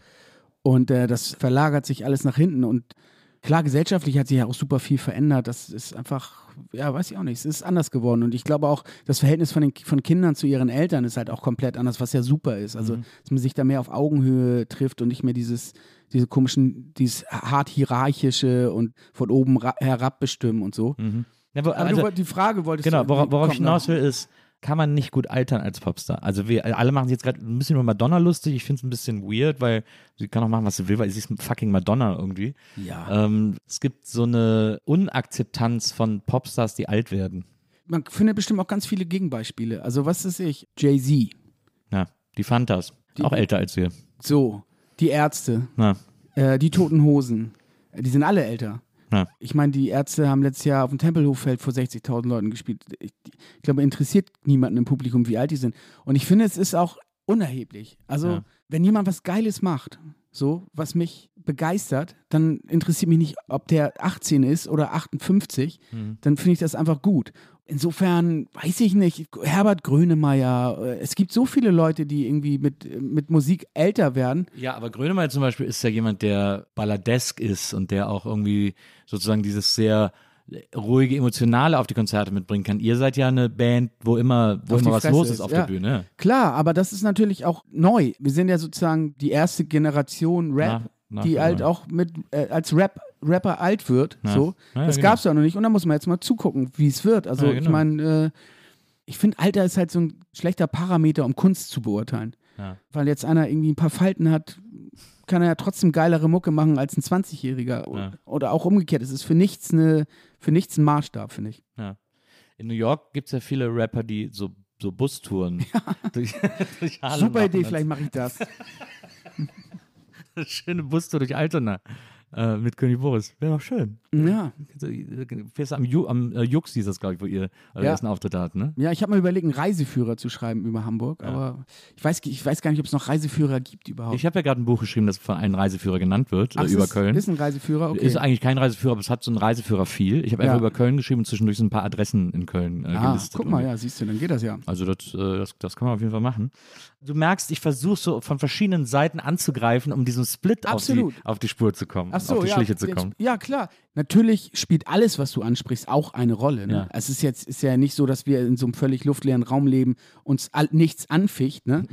Und äh, das verlagert sich alles nach hinten. Und klar, gesellschaftlich hat sich ja auch super viel verändert. Das ist einfach, ja, weiß ich auch nicht, es ist anders geworden. Und ich glaube auch, das Verhältnis von den von Kindern zu ihren Eltern ist halt auch komplett anders, was ja super ist. Also, dass man sich da mehr auf Augenhöhe trifft und nicht mehr dieses, diese komischen, dieses hart hierarchische und von oben ra- herab bestimmen und so. Ja, wo, Aber also, du, die Frage wolltest genau, du. worauf, worauf ich hinaus will, ist, kann man nicht gut altern als Popstar. Also wir alle machen sich jetzt gerade ein bisschen über Madonna lustig. Ich finde es ein bisschen weird, weil sie kann auch machen, was sie will, weil sie ist fucking Madonna irgendwie. Ja. Ähm, es gibt so eine Unakzeptanz von Popstars, die alt werden. Man findet bestimmt auch ganz viele Gegenbeispiele. Also, was ist ich? Jay-Z. Ja, die Fantas. Die- auch älter als wir. So. Die Ärzte. Ja, Äh, die Toten Hosen. Äh, Die sind alle älter. Ja. Ich meine, die Ärzte haben letztes Jahr auf dem Tempelhoffeld vor 60.000 Leuten gespielt. Ich, ich glaube, interessiert niemanden im Publikum, wie alt die sind. Und ich finde, es ist auch unerheblich. Also, Ja. wenn jemand was Geiles macht, so, was mich begeistert, dann interessiert mich nicht, ob der 18 ist oder 58. Mhm. Dann finde ich das einfach gut. Insofern weiß ich nicht, Herbert Grönemeyer, äh, es gibt so viele Leute, die irgendwie mit, mit Musik älter werden. Ja, aber Grönemeyer zum Beispiel ist ja jemand, der balladesk ist und der auch irgendwie sozusagen dieses sehr ruhige, emotionale auf die Konzerte mitbringen kann. Ihr seid ja eine Band, wo immer, wo immer was Fresse los ist ist, auf ja. der Bühne. Klar, aber das ist natürlich auch neu. Wir sind ja sozusagen die erste Generation Rap, Nach- nach die halt Grönemeyer. auch mit äh, als Rap, Rapper alt wird. Ja. So. Ja, ja, das genau. gab's ja noch nicht. Und da muss man jetzt mal zugucken, wie es wird. Also Ja, ich genau. meine, äh, ich finde, Alter ist halt so ein schlechter Parameter, um Kunst zu beurteilen. Ja. Weil jetzt einer irgendwie ein paar Falten hat, kann er ja trotzdem geilere Mucke machen als ein 20-Jähriger. O- Ja. Oder auch umgekehrt. Es ist für nichts, eine, für nichts ein Maßstab, finde ich. Ja. In New York gibt es ja viele Rapper, die so, so Bustouren durch, durch Harlem Super machen. Idee, vielleicht mache ich das. Schöne Bustour durch Altona äh, mit König Boris. Wäre doch schön. Ja. Fährst am, Ju, am äh, Jux hieß das, glaube ich, wo ihr euren Ja. ersten Auftritt hattet, ne? Ja, ich habe mal überlegt, einen Reiseführer zu schreiben über Hamburg, aber ich weiß, ich weiß gar nicht, ob es noch Reiseführer gibt überhaupt. Ich habe ja gerade ein Buch geschrieben, das von einem Reiseführer genannt wird, Ach, äh, über ist, Köln. Ist ein Reiseführer, okay. Ist eigentlich kein Reiseführer, aber es hat so einen Reiseführer viel. Ich habe Ja. einfach über Köln geschrieben und zwischendurch so ein paar Adressen in Köln äh, ah, gelistet. guck mal, ja, siehst du, dann geht das ja. Also das, äh, das, das kann man auf jeden Fall machen. Du merkst, ich versuche so von verschiedenen Seiten anzugreifen, um diesem Split auf die, auf die Spur zu kommen, so, auf die ja, Schliche zu kommen. Ja, klar. Natürlich spielt alles, was du ansprichst, auch eine Rolle. Ne? Ja. Es ist jetzt ist ja nicht so, dass wir in so einem völlig luftleeren Raum leben, uns nichts anficht. Ne?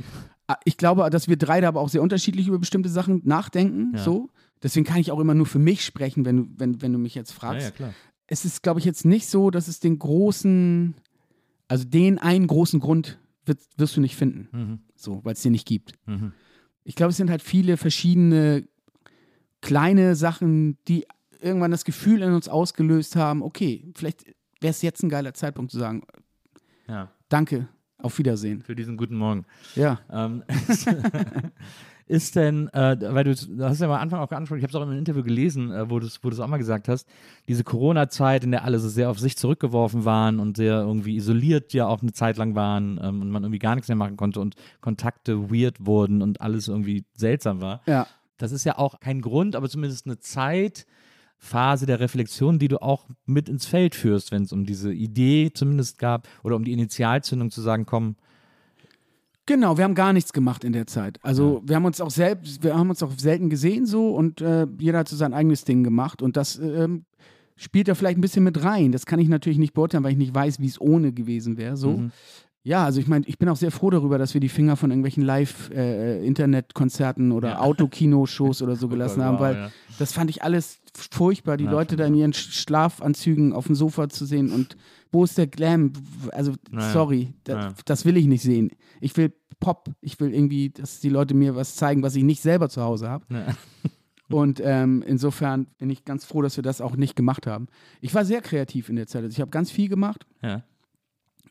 Ah, Ich glaube, dass wir drei da aber auch sehr unterschiedlich über bestimmte Sachen nachdenken. Ja. So. Deswegen kann ich auch immer nur für mich sprechen, wenn du, wenn, wenn du mich jetzt fragst. ja, es ist, glaube ich, jetzt nicht so, dass es den großen, also den einen großen Grund wird, wirst du nicht finden. Mhm. So, weil es den nicht gibt. Mhm. Ich glaube, es sind halt viele verschiedene kleine Sachen, die irgendwann das Gefühl in uns ausgelöst haben, okay, vielleicht wäre es jetzt ein geiler Zeitpunkt zu sagen, Ja, danke, auf Wiedersehen. für diesen guten Morgen. Ja. Ähm, ist denn, äh, weil du, du hast ja am Anfang auch geantwortet, ich habe es auch in einem Interview gelesen, äh, wo du es auch mal gesagt hast, diese Corona-Zeit, in der alle so sehr auf sich zurückgeworfen waren und sehr irgendwie isoliert ja auch eine Zeit lang waren ähm, und man irgendwie gar nichts mehr machen konnte und Kontakte weird wurden und alles irgendwie seltsam war. Ja. Das ist ja auch kein Grund, aber zumindest eine Zeitphase der Reflexion, die du auch mit ins Feld führst, wenn es um diese Idee zumindest gab oder um die Initialzündung zu sagen, komm, Genau, wir haben gar nichts gemacht in der Zeit. Also wir haben uns auch selbst, wir haben uns auch selten gesehen so und äh, jeder hat so sein eigenes Ding gemacht und das ähm, spielt da vielleicht ein bisschen mit rein. Das kann ich natürlich nicht beurteilen, weil ich nicht weiß, wie es ohne gewesen wäre. So. Mhm. Ja, also ich meine, ich bin auch sehr froh darüber, dass wir die Finger von irgendwelchen Live-Internet-Konzerten oder Ja. Autokinoshows oder so gelassen haben, weil ja. das fand ich alles furchtbar, die Ja, Leute da in ihren Sch- Schlafanzügen auf dem Sofa zu sehen und wo ist der Glam? Also, Naja. sorry, da, Ja. das will ich nicht sehen. Ich will Pop, ich will irgendwie, dass die Leute mir was zeigen, was ich nicht selber zu Hause habe. Ja. Und ähm, insofern bin ich ganz froh, dass wir das auch nicht gemacht haben. Ich war sehr kreativ in der Zeit. Also ich habe ganz viel gemacht Ja.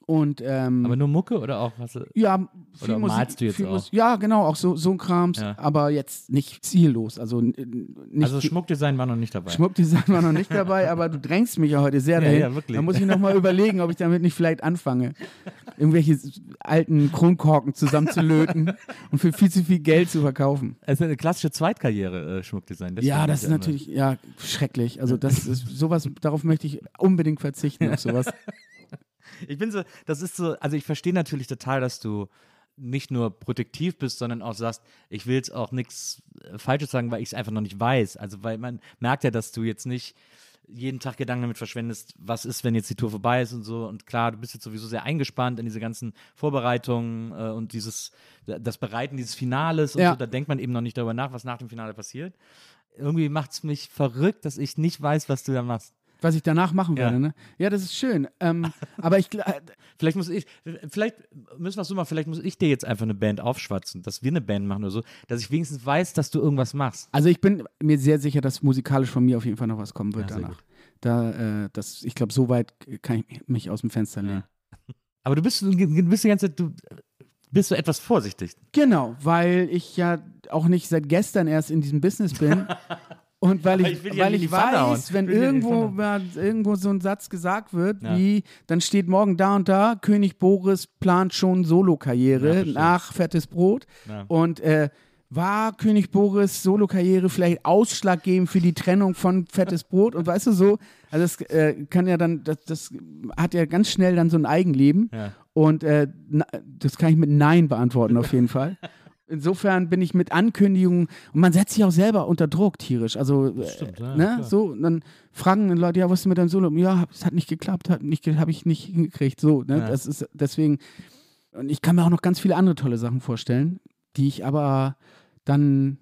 Und ähm, Aber nur Mucke oder auch was? ja, viel Oder Musik, malst du jetzt auch? Ja, genau, auch so, so ein Krams, Ja. aber jetzt nicht ziellos. Also, nicht Also Schmuckdesign war noch nicht dabei. Schmuckdesign war noch nicht dabei, aber du drängst mich ja heute sehr Ja, dahin. ja, wirklich. Da muss ich nochmal überlegen, ob ich damit nicht vielleicht anfange, irgendwelche alten Kronkorken zusammenzulöten und für viel zu viel Geld zu verkaufen. Es ist eine klassische Zweitkarriere, äh, Schmuckdesign. Deswegen ja, das ist ja natürlich ja schrecklich. Also das ist sowas, darauf möchte ich unbedingt verzichten auf sowas. Ich bin so, das ist so, also ich verstehe natürlich total, dass du nicht nur protektiv bist, sondern auch sagst, ich will jetzt auch nichts äh, Falsches sagen, weil ich es einfach noch nicht weiß. Also weil man merkt ja, dass du jetzt nicht jeden Tag Gedanken damit verschwendest, was ist, wenn jetzt die Tour vorbei ist und so. Und klar, du bist jetzt sowieso sehr eingespannt in diese ganzen Vorbereitungen äh, und dieses, das Bereiten dieses Finales und Ja. so. Da denkt man eben noch nicht darüber nach, was nach dem Finale passiert. Irgendwie macht es mich verrückt, dass ich nicht weiß, was du da machst. Was ich danach machen Ja. werde, ne? Ja, das ist schön. Ähm, aber ich, Vielleicht muss ich, vielleicht müssen wir es so machen, vielleicht muss ich dir jetzt einfach eine Band aufschwatzen, dass wir eine Band machen oder so, dass ich wenigstens weiß, dass du irgendwas machst. also ich bin mir sehr sicher, dass musikalisch von mir auf jeden Fall noch was kommen wird Ja, danach. Da, äh, das, ich glaube, so weit kann ich mich aus dem Fenster lehnen. Aber du bist, du bist die ganze Zeit, du bist so etwas vorsichtig. Genau, weil ich ja auch nicht seit gestern erst in diesem Business bin. Und weil ich, ich ja weil ich weiß, wenn ja irgendwo, mal- irgendwo so ein Satz gesagt wird, Ja. wie, dann steht morgen da und da, König Boris plant schon Ja, Solo-Karriere verstehe. nach Fettes Brot. Ja. Und äh, war König Boris Solo-Karriere vielleicht ausschlaggebend für die Trennung von Fettes Brot? Und weißt du so, also das äh, kann ja dann, das, das hat ja ganz schnell dann so ein Eigenleben. Ja. Und äh, na, das kann ich mit Nein beantworten auf jeden Fall. Insofern bin ich mit Ankündigungen und man setzt sich auch selber unter Druck tierisch. Also, Stimmt, ja, ne, klar. so, dann fragen Leute, ja, was ist mit deinem Solo? Ja, es hat nicht geklappt, hat nicht, habe ich nicht hingekriegt. So, ne, Ja. das ist deswegen. Und ich kann mir auch noch ganz viele andere tolle Sachen vorstellen, die ich aber dann,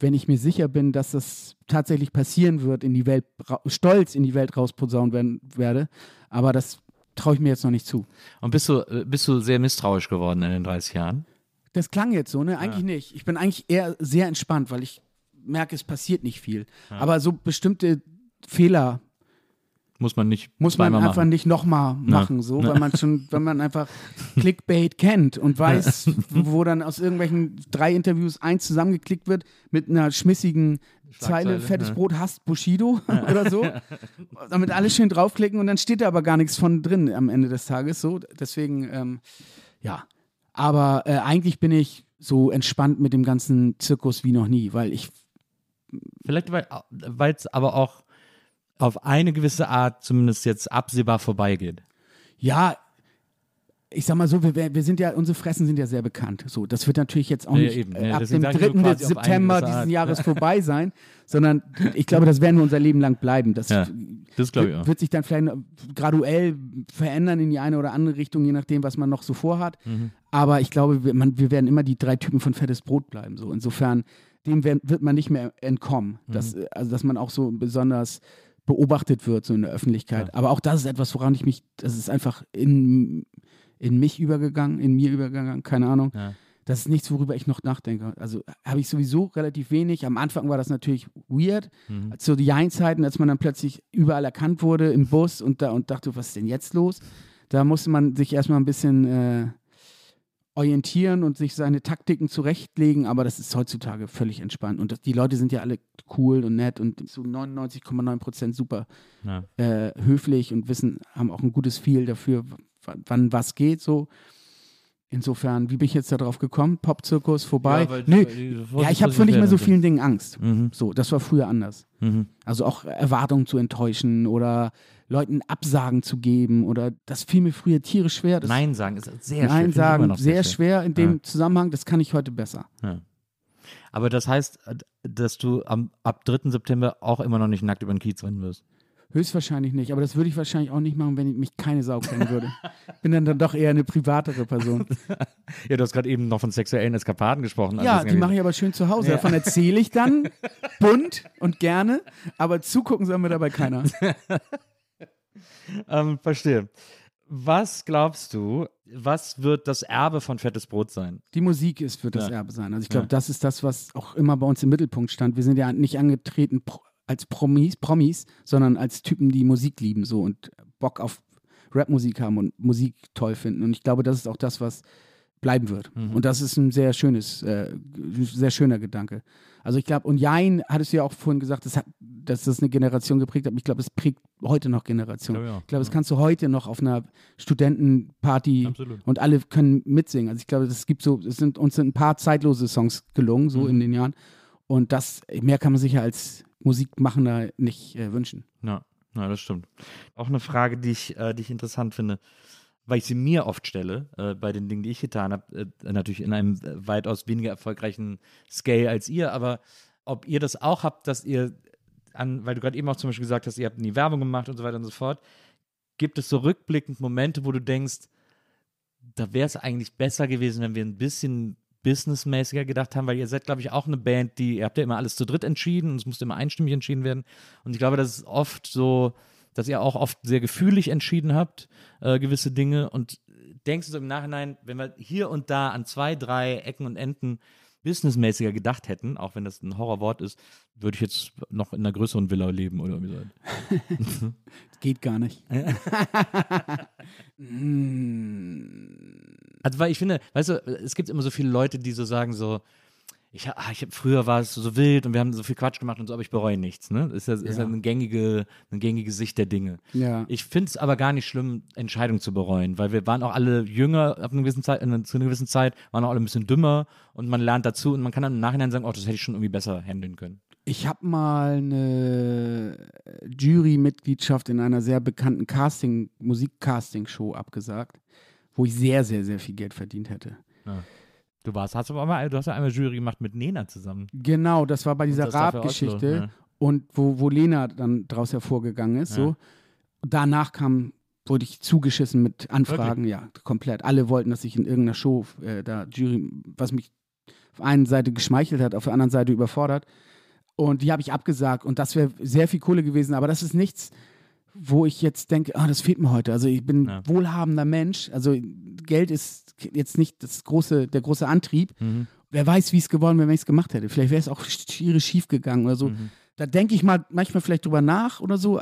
wenn ich mir sicher bin, dass das tatsächlich passieren wird, in die Welt, stolz in die Welt rausposaunen werden, werde. Aber das traue ich mir jetzt noch nicht zu. Und bist du, äh, bist du sehr misstrauisch geworden in den 30 Jahren? Das klang jetzt so, ne? Eigentlich nicht. Ich bin eigentlich eher sehr entspannt, weil ich merke, es passiert nicht viel. Aber so bestimmte Fehler Muss man nicht muss man einfach machen. nicht nochmal machen, so, weil man schon, wenn man einfach Clickbait kennt und weiß, wo dann aus irgendwelchen drei Interviews eins zusammengeklickt wird mit einer schmissigen Zeile, fettes ja. Brot hasst Bushido oder so. Damit alle schön draufklicken und dann steht da aber gar nichts von drin am Ende des Tages. So, deswegen, ähm, ja. Aber äh, eigentlich bin ich so entspannt mit dem ganzen Zirkus wie noch nie, weil ich Vielleicht, weil es aber auch auf eine gewisse Art zumindest jetzt absehbar vorbeigeht. Ja, ich sag mal so, wir, wir sind ja, unsere Fressen sind ja sehr bekannt. So, das wird natürlich jetzt auch Ja, nicht eben. äh, Ja, ab deswegen dem sag ich nur 3. quasi auf eine September diesen Jahres vorbei sein, sondern ich glaube, das werden wir unser Leben lang bleiben. Das Ja, das wird, wird sich dann vielleicht graduell verändern in die eine oder andere Richtung, je nachdem, was man noch so vorhat. Mhm. Aber ich glaube, wir, man, wir werden immer die drei Typen von fettes Brot bleiben. So. Insofern, dem wird man nicht mehr entkommen. Mhm. Das, äh, also, dass man auch so besonders beobachtet wird, so in der Öffentlichkeit. Aber auch das ist etwas, woran ich mich, das ist einfach in, in mich übergegangen, in mir übergegangen, keine Ahnung. Ja. Das ist nichts, worüber ich noch nachdenke. Also habe ich sowieso relativ wenig. Am Anfang war das natürlich weird. Mhm. Zu den Jein-Zeiten, als man dann plötzlich überall erkannt wurde im Bus und, da, und dachte, was ist denn jetzt los? Da musste man sich erstmal ein bisschen äh, orientieren und sich seine Taktiken zurechtlegen, aber das ist heutzutage völlig entspannt. Und das, die Leute sind ja alle cool und nett und zu 99,9 Prozent super Ja. äh, höflich und wissen, haben auch ein gutes Feel dafür, wann was geht so. Insofern, wie bin ich jetzt darauf gekommen? Popzirkus vorbei? Ja, weil- Nö, weil ja, ich habe vor nicht mehr so vielen Dingen Angst. Mhm. So, das war früher anders. Mhm. Also auch Erwartungen zu enttäuschen oder Leuten Absagen zu geben oder das fiel mir früher tierisch schwer. Das Nein sagen ist sehr schwer. Nein ich immer sagen, sehr schwer in dem Ja. Zusammenhang, das kann ich heute besser. Ja. Aber das heißt, dass du am, ab 3. September auch immer noch nicht nackt über den Kiez rennen wirst. Höchstwahrscheinlich nicht, aber das würde ich wahrscheinlich auch nicht machen, wenn ich mich keine Sau kennen würde. Bin dann, dann doch eher eine privatere Person. Ja, du hast gerade eben noch von sexuellen Eskapaden gesprochen. Ja, Also die mache ich aber schön zu Hause. Ja. Davon erzähle ich dann bunt und gerne, aber zugucken soll mir dabei keiner. Ähm, verstehe. Was glaubst du, was wird das Erbe von Fettes Brot sein? Die Musik ist, wird das Ja. Erbe sein. Also ich glaube, Ja. das ist das, was auch immer bei uns im Mittelpunkt stand. Wir sind ja nicht angetreten als Promis, Promis, sondern als Typen, die Musik lieben so und Bock auf Rapmusik haben und Musik toll finden. Und ich glaube, das ist auch das, was bleiben wird. Mhm. Und das ist ein sehr schönes, äh, sehr schöner Gedanke. Also ich glaube, und Jein, hattest du ja auch vorhin gesagt, das hat, dass das eine Generation geprägt hat. Ich glaube, es prägt heute noch Generationen. Glaube ich auch. Ich glaube, das kannst du heute noch auf einer Studentenparty Absolut. und alle können mitsingen. Also ich glaube, es gibt so, es sind uns sind ein paar zeitlose Songs gelungen, so Mhm. in den Jahren. Und das, mehr kann man sich ja als Musikmachender nicht äh, wünschen. Ja, ja, das stimmt. Auch eine Frage, die ich, äh, die ich interessant finde. weil ich sie mir oft stelle, äh, bei den Dingen, die ich getan habe, äh, natürlich in einem äh, weitaus weniger erfolgreichen Scale als ihr, aber ob ihr das auch habt, dass ihr an, weil du gerade eben auch zum Beispiel gesagt hast, ihr habt nie Werbung gemacht und so weiter und so fort, gibt es so rückblickend Momente, wo du denkst, da wäre es eigentlich besser gewesen, wenn wir ein bisschen businessmäßiger gedacht haben, weil ihr seid, glaube ich, auch eine Band, die, ihr habt ja immer alles zu dritt entschieden und es musste immer einstimmig entschieden werden. Und ich glaube, das ist oft so, dass ihr auch oft sehr gefühlig entschieden habt, äh, gewisse Dinge. Und denkst du so im Nachhinein, wenn wir hier und da an zwei, drei Ecken und Enden businessmäßiger gedacht hätten, auch wenn das ein Horrorwort ist, würde ich jetzt noch in einer größeren Villa leben oder wie so. Geht gar nicht. Mm. Also, weil ich finde, weißt du, es gibt immer so viele Leute, die so sagen so, ich, ah, ich hab, früher war es so wild und wir haben so viel Quatsch gemacht und so, aber ich bereue nichts. Ne? Das ist ja, ja. Ist ja eine, gängige, eine gängige Sicht der Dinge. Ja. Ich finde es aber gar nicht schlimm, Entscheidungen zu bereuen, weil wir waren auch alle jünger ab einer gewissen Zeit, zu einer gewissen Zeit, waren auch alle ein bisschen dümmer und man lernt dazu und man kann dann im Nachhinein sagen, oh, das hätte ich schon irgendwie besser handeln können. Ich habe mal eine Jury-Mitgliedschaft in einer sehr bekannten Casting, Musik-Casting-Show abgesagt, wo ich sehr, sehr, sehr viel Geld verdient hätte. Ja. Du warst, hast aber mal, du hast ja einmal Jury gemacht mit Nena zusammen. Genau, das war bei dieser Rap-Geschichte. Ja. Und wo, wo Lena dann draus hervorgegangen ist. Ja. So. Danach kam, wurde ich zugeschissen mit Anfragen, Wirklich? ja, komplett. Alle wollten, dass ich in irgendeiner Show äh, da Jury, was mich auf einer Seite geschmeichelt hat, auf der anderen Seite überfordert. Und die habe ich abgesagt und das wäre sehr viel Kohle gewesen, aber das ist nichts, wo ich jetzt denke, ah, das fehlt mir heute. Also ich bin ja. wohlhabender Mensch. Also Geld ist jetzt nicht das große, der große Antrieb. Mhm. Wer weiß, wie es geworden wäre, wenn ich es gemacht hätte. Vielleicht wäre es auch schiere schief gegangen oder so. Mhm. Da denke ich mal manchmal vielleicht drüber nach oder so.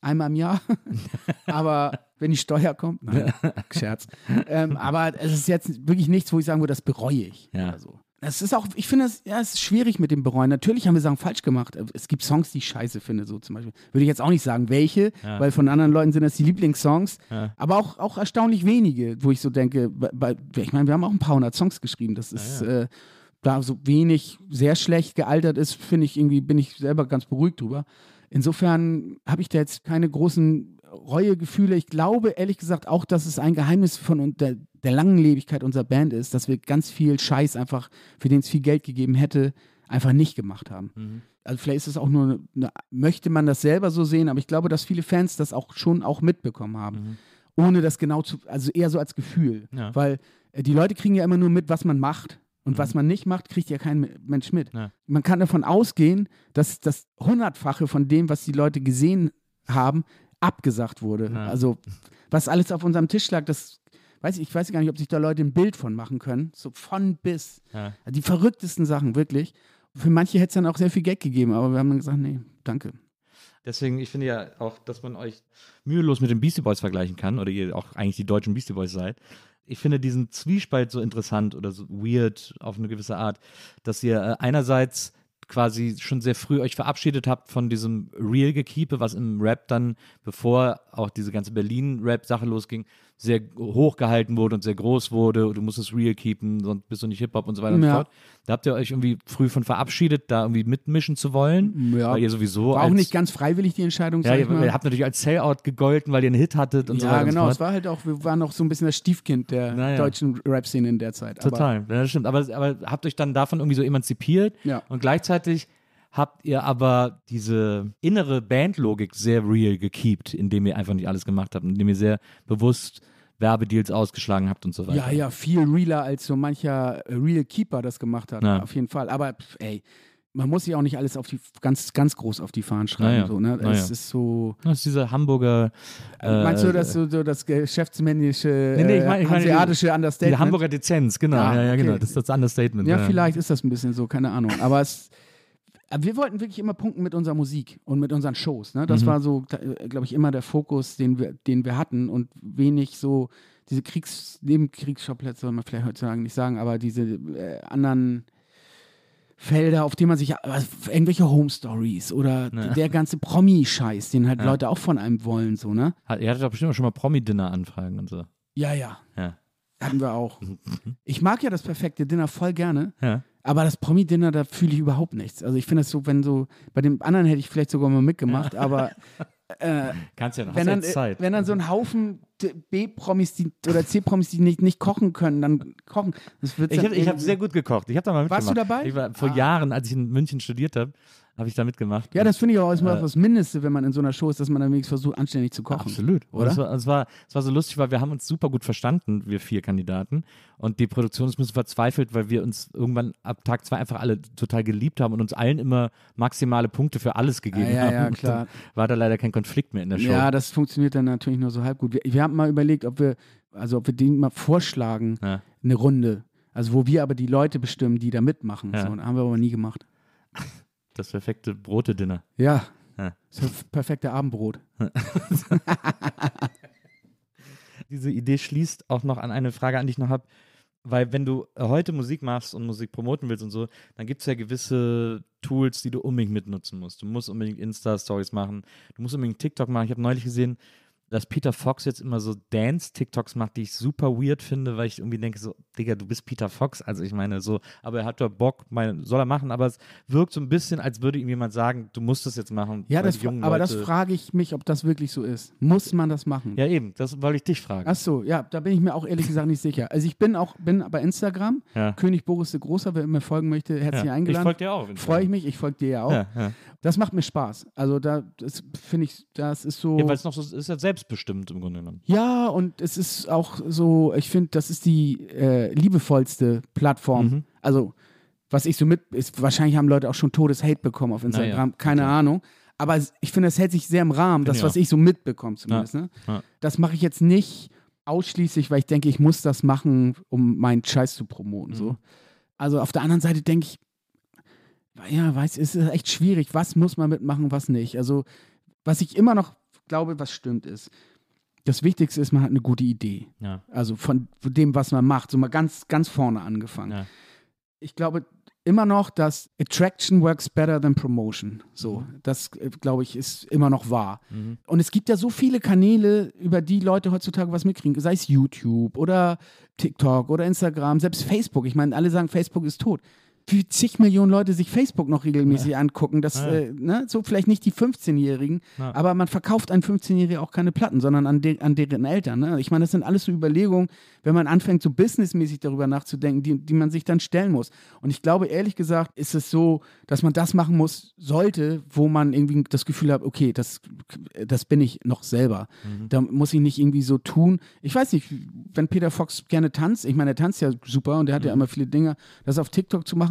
Einmal im Jahr. aber wenn die Steuer kommt, nein, Scherz. Ähm, aber es ist jetzt wirklich nichts, wo ich sagen würde, das bereue ich. Ja. Oder so. Es ist auch, ich finde es, ja, es ist schwierig mit dem Bereuen. Natürlich haben wir Sachen falsch gemacht. Es gibt Songs, die ich scheiße finde, so zum Beispiel. Würde ich jetzt auch nicht sagen, welche, ja. weil von anderen Leuten sind das die Lieblingssongs. Ja. Aber auch, auch erstaunlich wenige, wo ich so denke, bei, ich meine, wir haben auch ein paar hundert Songs geschrieben. Das ist, äh, da so wenig sehr schlecht gealtert ist, finde ich irgendwie, bin ich selber ganz beruhigt drüber. Insofern habe ich da jetzt keine großen Reuegefühle. Ich glaube ehrlich gesagt auch, dass es ein Geheimnis von der, der Langlebigkeit unserer Band ist, dass wir ganz viel Scheiß einfach, für den es viel Geld gegeben hätte, einfach nicht gemacht haben. Mhm. Also vielleicht ist es auch nur, eine, möchte man das selber so sehen, aber ich glaube, dass viele Fans das auch schon auch mitbekommen haben. Mhm. Ohne das genau zu, also eher so als Gefühl. Ja. Weil äh, die Leute kriegen ja immer nur mit, was man macht. Und mhm. was man nicht macht, kriegt ja kein Mensch mit. Ja. Man kann davon ausgehen, dass das Hundertfache von dem, was die Leute gesehen haben, abgesagt wurde. Ja. Also, was alles auf unserem Tisch lag, das weiß ich, ich weiß gar nicht, ob sich da Leute ein Bild von machen können. So von bis. Ja. Die verrücktesten Sachen, wirklich. Für manche hätte es dann auch sehr viel Geld gegeben, aber wir haben dann gesagt, nee, danke. Deswegen, ich finde ja auch, dass man euch mühelos mit den Beastie Boys vergleichen kann, oder ihr auch eigentlich die deutschen Beastie Boys seid. Ich finde diesen Zwiespalt so interessant oder so weird auf eine gewisse Art, dass ihr äh, einerseits quasi schon sehr früh euch verabschiedet habt von diesem Real-Gekeepe, was im Rap dann, bevor auch diese ganze Berlin-Rap-Sache losging, sehr hoch gehalten wurde und sehr groß wurde. Du musst es real keepen, sonst bist du nicht Hip-Hop und so weiter ja. und so fort. Da habt ihr euch irgendwie früh von verabschiedet, da irgendwie mitmischen zu wollen. Ja. Weil ihr sowieso. War auch nicht ganz freiwillig die Entscheidung. Ja, ihr, ihr, habt natürlich als Sellout gegolten, weil ihr einen Hit hattet und ja, so weiter. Ja, genau. Es war halt auch, wir waren auch so ein bisschen das Stiefkind der naja. deutschen Rap-Szene in der Zeit. Total, ja, das stimmt. Aber, aber habt euch dann davon irgendwie so emanzipiert ja. und gleichzeitig habt ihr aber diese innere Bandlogik sehr real gekeept, indem ihr einfach nicht alles gemacht habt, indem ihr sehr bewusst Werbedeals ausgeschlagen habt und so weiter. Ja, ja, viel realer als so mancher Real Keeper das gemacht hat, ja. auf jeden Fall. Aber ey, man muss sich auch nicht alles auf die ganz ganz groß auf die Fahnen schreiben. Naja, so, ne? Es naja. ist so. Das ist diese Hamburger. Äh, Meinst du, dass so, so das geschäftsmännische, nee, nee, ich mein, ich hanseatische Understatement? Die Hamburger Dezenz, genau. Ja, ja, ja genau. Okay. Das ist das Understatement. Ja, ja, vielleicht ist das ein bisschen so, keine Ahnung. Aber es aber wir wollten wirklich immer punkten mit unserer Musik und mit unseren Shows. Ne? Das mhm. war so, glaube ich, immer der Fokus, den wir, den wir hatten und wenig so diese Kriegs-, Nebenkriegsschauplätze, soll man vielleicht heutzutage nicht sagen, aber diese äh, anderen Felder, auf denen man sich äh, irgendwelche Home Stories oder ja. der ganze Promi-Scheiß, den halt ja. Leute auch von einem wollen, so, ne? Ihr hattet doch bestimmt auch schon mal Promi-Dinner-Anfragen und so. Ja, ja. Ja. Hatten wir auch. Ich mag ja das perfekte Dinner voll gerne. Ja. Aber das Promi-Dinner, da fühle ich überhaupt nichts. Also ich finde das so, wenn so, bei dem anderen hätte ich vielleicht sogar mal mitgemacht, aber äh, Kannst ja noch, wenn, dann, Zeit. wenn dann so ein Haufen B-Promis oder C-Promis, die nicht, nicht kochen können, dann kochen. Ich habe hab sehr gut gekocht. Ich habe da mal mitgemacht. Warst du dabei? War vor Ah. Jahren, als ich in München studiert habe, habe ich da mitgemacht. Ja, das finde ich auch erstmal Äh, das Mindeste, wenn man in so einer Show ist, dass man dann wenigstens versucht, anständig zu kochen. Absolut. Und Oder? Es war, es, war, es war so lustig, weil wir haben uns super gut verstanden, wir vier Kandidaten. Und die Produktion ist ein bisschen verzweifelt, weil wir uns irgendwann ab Tag zwei einfach alle total geliebt haben und uns allen immer maximale Punkte für alles gegeben Ah, ja, haben. ja, Und klar. War da leider kein Konflikt mehr in der Show. Ja, das funktioniert dann natürlich nur so halb gut. Wir, wir haben mal überlegt, ob wir, also ob wir denen mal vorschlagen, Ja. eine Runde. Also wo wir aber die Leute bestimmen, die da mitmachen. Ja. So, haben wir aber nie gemacht. Das perfekte Brote-Dinner. Ja. Ja. Das perfekte Abendbrot. Diese Idee schließt auch noch an eine Frage an, die ich noch habe. Weil wenn du heute Musik machst und Musik promoten willst und so, dann gibt es ja gewisse Tools, die du unbedingt mitnutzen musst. Du musst unbedingt Insta-Stories machen, du musst unbedingt TikTok machen. Ich habe neulich gesehen, dass Peter Fox jetzt immer so Dance-TikToks macht, die ich super weird finde, weil ich irgendwie denke so, Digga, du bist Peter Fox. Also ich meine so, aber er hat doch Bock, mein, soll er machen, aber es wirkt so ein bisschen, als würde ihm jemand sagen, du musst das jetzt machen. Ja, das, aber das Leute- frage ich mich, ob das wirklich so ist. Muss man das machen? Ja eben, das wollte ich dich fragen. Ach so, ja, da bin ich mir auch ehrlich gesagt nicht sicher. Also ich bin auch bin bei Instagram, Ja. König Boris de Großer, wer mir folgen möchte, herzlich ja. Ich eingeladen. folge dir auch. Freue ich mich, ich folge dir ja auch. Ja. Das macht mir Spaß. Also da das finde ich, das ist so. Ja, weil es noch so ist ja selbstbestimmt im Grunde genommen. Ja, und es ist auch so, ich finde, das ist die äh, liebevollste Plattform. Mhm. Also, was ich so mit, ist, wahrscheinlich haben Leute auch schon Todes-Hate bekommen auf Instagram, ja, keine klar. Ahnung. Aber es, ich finde, das hält sich sehr im Rahmen, das, ich was ich so mitbekomme zumindest. Ne? Ja. Das mache ich jetzt nicht ausschließlich, weil ich denke, ich muss das machen, um meinen Scheiß zu promoten. Mhm. So. Also auf der anderen Seite denke ich, ja, weiß, es ist echt schwierig, was muss man mitmachen, was nicht. Also, was ich immer noch glaube, was stimmt, ist, das Wichtigste ist, man hat eine gute Idee. Ja. Also von dem, was man macht, so mal ganz, ganz vorne angefangen. Ja. Ich glaube immer noch, dass Attraction works better than Promotion. So, das äh, glaube ich ist immer noch wahr. Mhm. Und es gibt ja so viele Kanäle, über die Leute heutzutage was mitkriegen, sei es YouTube oder TikTok oder Instagram, selbst Facebook. Ich meine, alle sagen, Facebook ist tot. Wie zig Millionen Leute sich Facebook noch regelmäßig angucken, das, Ja. äh, ne, so vielleicht nicht die 15-Jährigen, Ja. aber man verkauft an 15-Jährige auch keine Platten, sondern an, de an deren Eltern. Ne? Ich meine, das sind alles so Überlegungen, wenn man anfängt, so businessmäßig darüber nachzudenken, die, die man sich dann stellen muss. Und ich glaube, ehrlich gesagt, ist es so, dass man das machen muss, sollte, wo man irgendwie das Gefühl hat, okay, das, das bin ich noch selber. Da muss ich nicht irgendwie so tun. Ich weiß nicht, wenn Peter Fox gerne tanzt, ich meine, er tanzt ja super und er hat ja immer viele Dinge, das auf TikTok zu machen,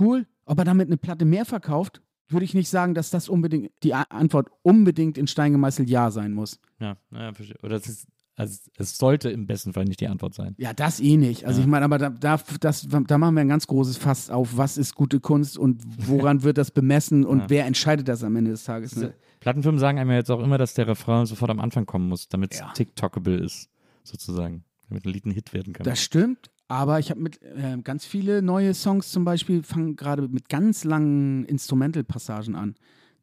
cool. Ob er damit eine Platte mehr verkauft, würde ich nicht sagen, dass das unbedingt die Antwort unbedingt in Stein gemeißelt Ja sein muss. Ja, ja, verstehe. Oder es ist, also es sollte im besten Fall nicht die Antwort sein. Ja, das eh nicht. Also Ja. ich meine, aber da, da, das, da machen wir ein ganz großes Fass auf, was ist gute Kunst und woran wird das bemessen und Ja. wer entscheidet das am Ende des Tages. Ne? Plattenfirmen sagen einem ja jetzt auch immer, dass der Refrain sofort am Anfang kommen muss, damit es Ja. TikTokable ist, sozusagen. Damit ein Lied ein Hit werden kann. Das stimmt, aber ich habe mit äh, ganz viele neue Songs zum Beispiel, fangen gerade mit ganz langen Instrumental-Passagen an.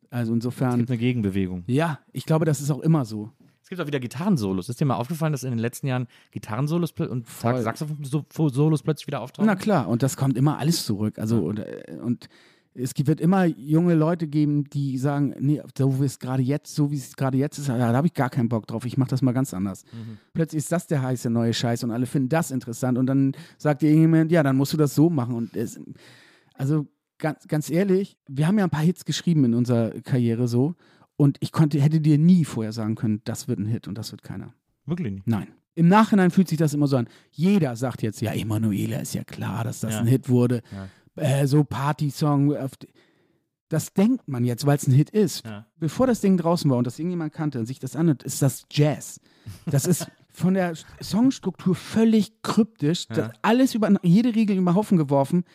Also es insofern, gibt eine Gegenbewegung. ja, ich glaube, das ist auch immer so. Es gibt auch wieder Gitarrensolos. Ist dir mal aufgefallen, dass in den letzten Jahren Gitarrensolos und. Saxophon-Solos plötzlich wieder auftauchen? Na klar, und das kommt immer alles zurück. Also und, äh, und es wird immer junge Leute geben, die sagen, nee, so wie es gerade jetzt, so wie es gerade jetzt ist, da habe ich gar keinen Bock drauf. Ich mache das mal ganz anders. Plötzlich ist das der heiße neue Scheiß und alle finden das interessant und dann sagt dir irgendjemand, ja, dann musst du das so machen und es, also ganz, ganz ehrlich, wir haben ja ein paar Hits geschrieben in unserer Karriere so und ich konnte, hätte dir nie vorher sagen können, das wird ein Hit und das wird keiner. Wirklich nicht. Nein. Im Nachhinein fühlt sich das immer so an. Jeder sagt jetzt, ja, Emanuela ist ja klar, dass das Ja. ein Hit wurde. Ja. Äh, so Party-Song. Das denkt man jetzt, weil es ein Hit ist. Ja. Bevor das Ding draußen war und das irgendjemand kannte und sich das anhört, ist das Jazz. Das ist von der Songstruktur völlig kryptisch. Ja. Das alles über jede Regel über Haufen geworfen.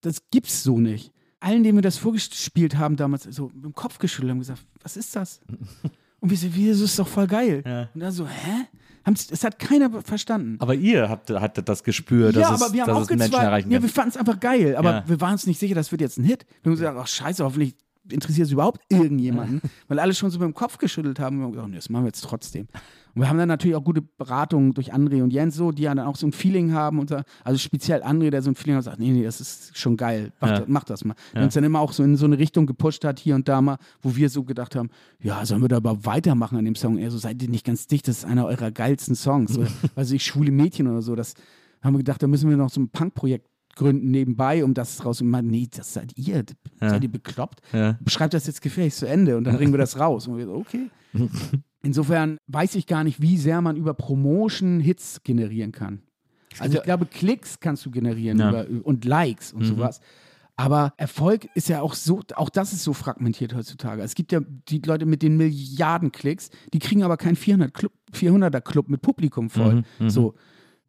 Das gibt's so nicht. Allen, denen wir das vorgespielt haben, damals so mit dem Kopf geschüttelt haben gesagt, was ist das? Und wir so, wie, das ist doch voll geil. Ja. Und dann so, hä? Es hat keiner verstanden. Aber ihr habt, hattet das Gespür, dass ja, es, aber wir haben dass auch es Menschen gezweifelt. erreichen Ja, kann. wir fanden es einfach geil, aber Ja. wir waren uns nicht sicher, das wird jetzt ein Hit. Wir haben gesagt, ach scheiße, hoffentlich interessiert es überhaupt irgendjemanden, weil alle schon so mit dem Kopf geschüttelt haben. Wir haben gesagt, nee, das machen wir jetzt trotzdem. Und wir haben dann natürlich auch gute Beratungen durch André und Jens so, die ja dann auch so ein Feeling haben. Und so, also speziell André, der so ein Feeling hat, sagt, nee, nee, das ist schon geil, mach, Ja. das, mach das mal. Der Ja. uns dann immer auch so in so eine Richtung gepusht hat, hier und da mal, wo wir so gedacht haben, ja, sollen wir da aber weitermachen an dem Song? Er so, seid ihr nicht ganz dicht, das ist einer eurer geilsten Songs. Oder, also ich, schwule Mädchen oder so, das haben wir gedacht, da müssen wir noch so ein Punkprojekt gründen nebenbei, um das raus. Und man, nee, das seid ihr, Ja. seid ihr bekloppt? Ja. Schreibt das jetzt gefälligst zu Ende und dann bringen wir das raus. Und wir okay. Insofern weiß ich gar nicht, wie sehr man über Promotion Hits generieren kann. Also ich glaube, Klicks kannst du generieren Ja. über, und Likes und sowas. Aber Erfolg ist ja auch so, auch das ist so fragmentiert heutzutage. Es gibt ja die Leute mit den Milliarden Klicks, die kriegen aber keinen 400 Club, 400er Club mit Publikum voll. So,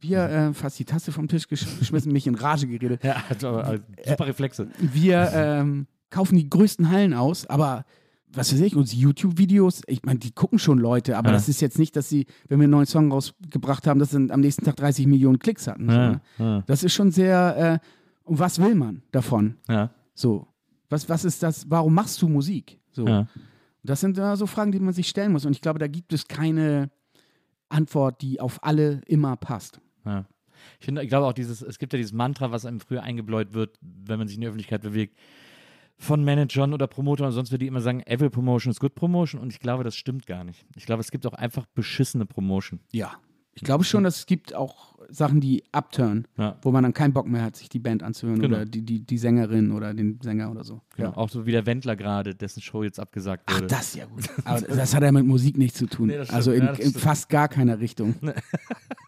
wir, äh, fast die Tasse vom Tisch gesch geschmissen, mich in Rage geredet. Ja, also, aber, super Reflexe. Wir ähm, kaufen die größten Hallen aus, aber was weiß ich, unsere YouTube-Videos, ich meine, die gucken schon Leute, aber Ja. das ist jetzt nicht, dass sie, wenn wir einen neuen Song rausgebracht haben, dass sie am nächsten Tag 30 Millionen Klicks hatten. So, Ja, ne? ja. Das ist schon sehr, äh, und was will man davon? Ja, So, was, was ist das, warum machst du Musik? So. Das sind äh, so Fragen, die man sich stellen muss und ich glaube, da gibt es keine Antwort, die auf alle immer passt. Ja. Ich ich glaube auch dieses, es gibt ja dieses Mantra, was einem früher eingebläut wird, wenn man sich in der Öffentlichkeit bewegt, von Managern oder Promotern und sonst wird die immer sagen, every promotion is good promotion und ich glaube, das stimmt gar nicht. Ich glaube, es gibt auch einfach beschissene Promotion. Ja. Ich glaube schon, dass es gibt auch Sachen, die upturn, Ja. wo man dann keinen Bock mehr hat, sich die Band anzuhören Genau. oder die, die, die Sängerin oder den Sänger oder so. Genau. Auch so wie der Wendler gerade, dessen Show jetzt abgesagt Ach, wurde. das ist ja gut. Aber das hat ja mit Musik nichts zu tun. Nee, also in, Ja, in fast gar keiner Richtung.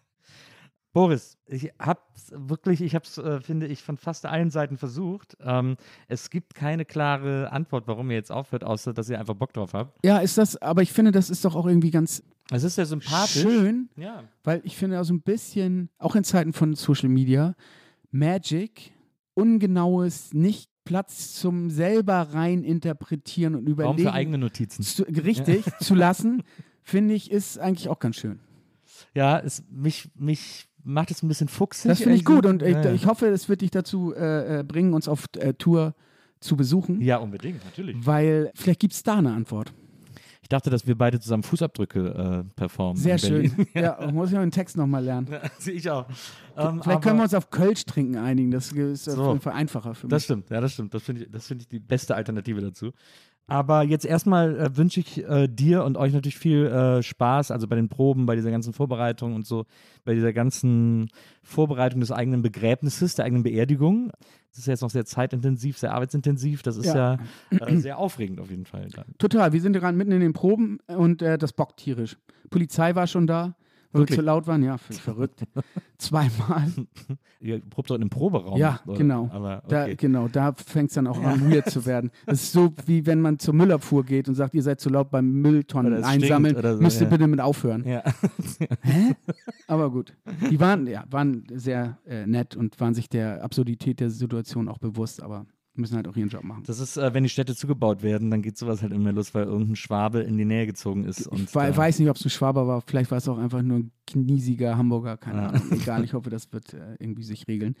Boris, ich hab's wirklich, ich hab's, äh, finde ich, von fast allen Seiten versucht. Ähm, es gibt keine klare Antwort, warum ihr jetzt aufhört, außer dass ihr einfach Bock drauf habt. Ja, ist das, aber ich finde, das ist doch auch irgendwie ganz Es ist ja sympathisch. schön, Ja. weil ich finde auch so ein bisschen, auch in Zeiten von Social Media, Magic, ungenaues, nicht Platz zum selber rein interpretieren und überlegen. Raum für eigene Notizen. zu, richtig zu lassen, finde ich, ist eigentlich auch ganz schön. Ja, es, mich, mich macht es ein bisschen fuchsig. Das finde ich gut und ich, ja, ja. ich hoffe, es wird dich dazu äh, äh, bringen, uns auf äh, Tour zu besuchen, ja, unbedingt, natürlich. weil vielleicht gibt es da eine Antwort. Ich dachte, dass wir beide zusammen Fußabdrücke äh, performen. Sehr schön. Ja, muss ich noch den Text nochmal lernen. Ja, sehe ich auch. Ähm, Vielleicht können wir uns auf Kölsch trinken einigen. Das ist auf So. jeden Fall einfacher für mich. Das stimmt, ja, das stimmt. Das finde ich, das finde ich die beste Alternative dazu. Aber jetzt erstmal äh, wünsche ich äh, dir und euch natürlich viel äh, Spaß, also bei den Proben, bei dieser ganzen Vorbereitung und so, bei dieser ganzen Vorbereitung des eigenen Begräbnisses, der eigenen Beerdigung. Das ist ja jetzt noch sehr zeitintensiv, sehr arbeitsintensiv. Das ist ja, Ja. äh, sehr aufregend auf jeden Fall. Total. Wir sind gerade mitten in den Proben und äh, das bockt tierisch. Polizei war schon da, weil Wirklich? wir zu laut waren. Ja, verrückt. Zweimal. Ihr probt doch in einem Proberaum. Ja, oder? genau. Aber Da, okay. genau, da fängt es dann auch an, weird zu werden. Das ist so, wie wenn man zur Müllabfuhr geht und sagt, ihr seid zu laut beim Mülltonnen einsammeln, so, müsst ihr ja. bitte mit aufhören. Ja. Aber gut. Die waren, ja, waren sehr äh, nett und waren sich der Absurdität der Situation auch bewusst, aber müssen halt auch ihren Job machen. Das ist, äh, wenn die Städte zugebaut werden, dann geht sowas halt immer los, weil irgendein Schwabe in die Nähe gezogen ist. Und Ich da- weiß nicht, ob es ein Schwaber war, vielleicht war es auch einfach nur ein kniesiger Hamburger, keine Ja. Ahnung. Egal, ich hoffe, das wird äh, irgendwie sich regeln.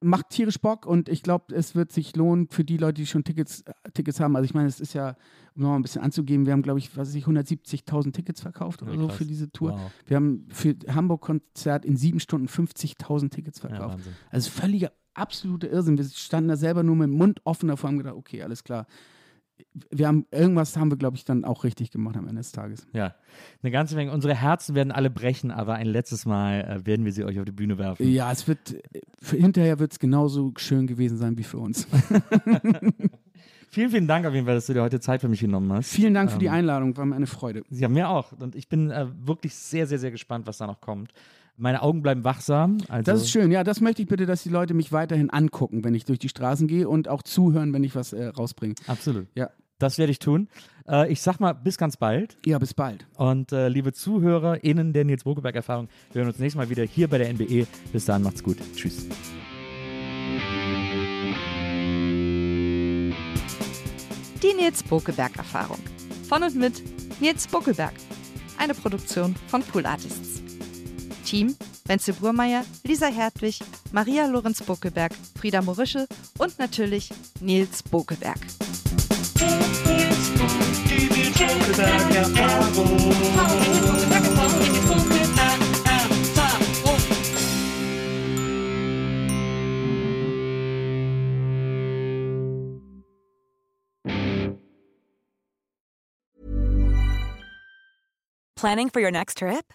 Macht tierisch Bock und ich glaube, es wird sich lohnen für die Leute, die schon Tickets, äh, Tickets haben. Also ich meine, es ist ja, um nochmal ein bisschen anzugeben, wir haben, glaube ich, was weiß ich, 170.000 Tickets verkauft oder Ja, so für diese Tour. Wow. Wir haben für Hamburg-Konzert in sieben Stunden 50.000 Tickets Ja, verkauft. Wahnsinn. Also völliger, absoluter Irrsinn. Wir standen da selber nur mit dem Mund offen davor und haben gedacht, okay, alles klar. Wir haben, irgendwas haben wir, glaube ich, dann auch richtig gemacht am Ende des Tages. Ja, eine ganze Menge. Unsere Herzen werden alle brechen, aber ein letztes Mal äh, werden wir sie euch auf die Bühne werfen. Ja, es wird, hinterher wird es genauso schön gewesen sein wie für uns. Vielen, vielen Dank auf jeden Fall, dass du dir heute Zeit für mich genommen hast. Vielen Dank für die Ähm, Einladung, war mir eine Freude. Ja, mir auch. Und ich bin äh, wirklich sehr, sehr, sehr gespannt, was da noch kommt. Meine Augen bleiben wachsam. Also, Das ist schön. Ja, das möchte ich bitte, dass die Leute mich weiterhin angucken, wenn ich durch die Straßen gehe und auch zuhören, wenn ich was äh, rausbringe. Absolut. Ja. Das werde ich tun. Äh, ich sag mal, bis ganz bald. Ja, bis bald. Und äh, liebe ZuhörerInnen der Nils Bokeberg-Erfahrung, wir hören uns nächstes Mal wieder hier bei der NBE. Bis dahin, macht's gut. Tschüss. Die Nils Bokeberg-Erfahrung. Von und mit Nils Bokeberg. Eine Produktion von Pool Artists. Team Wenzel Burmeier, Lisa Hertwig, Maria Lorenz Bokeberg, Frieda Morische und natürlich Nils Bokeberg. Planning for your next trip?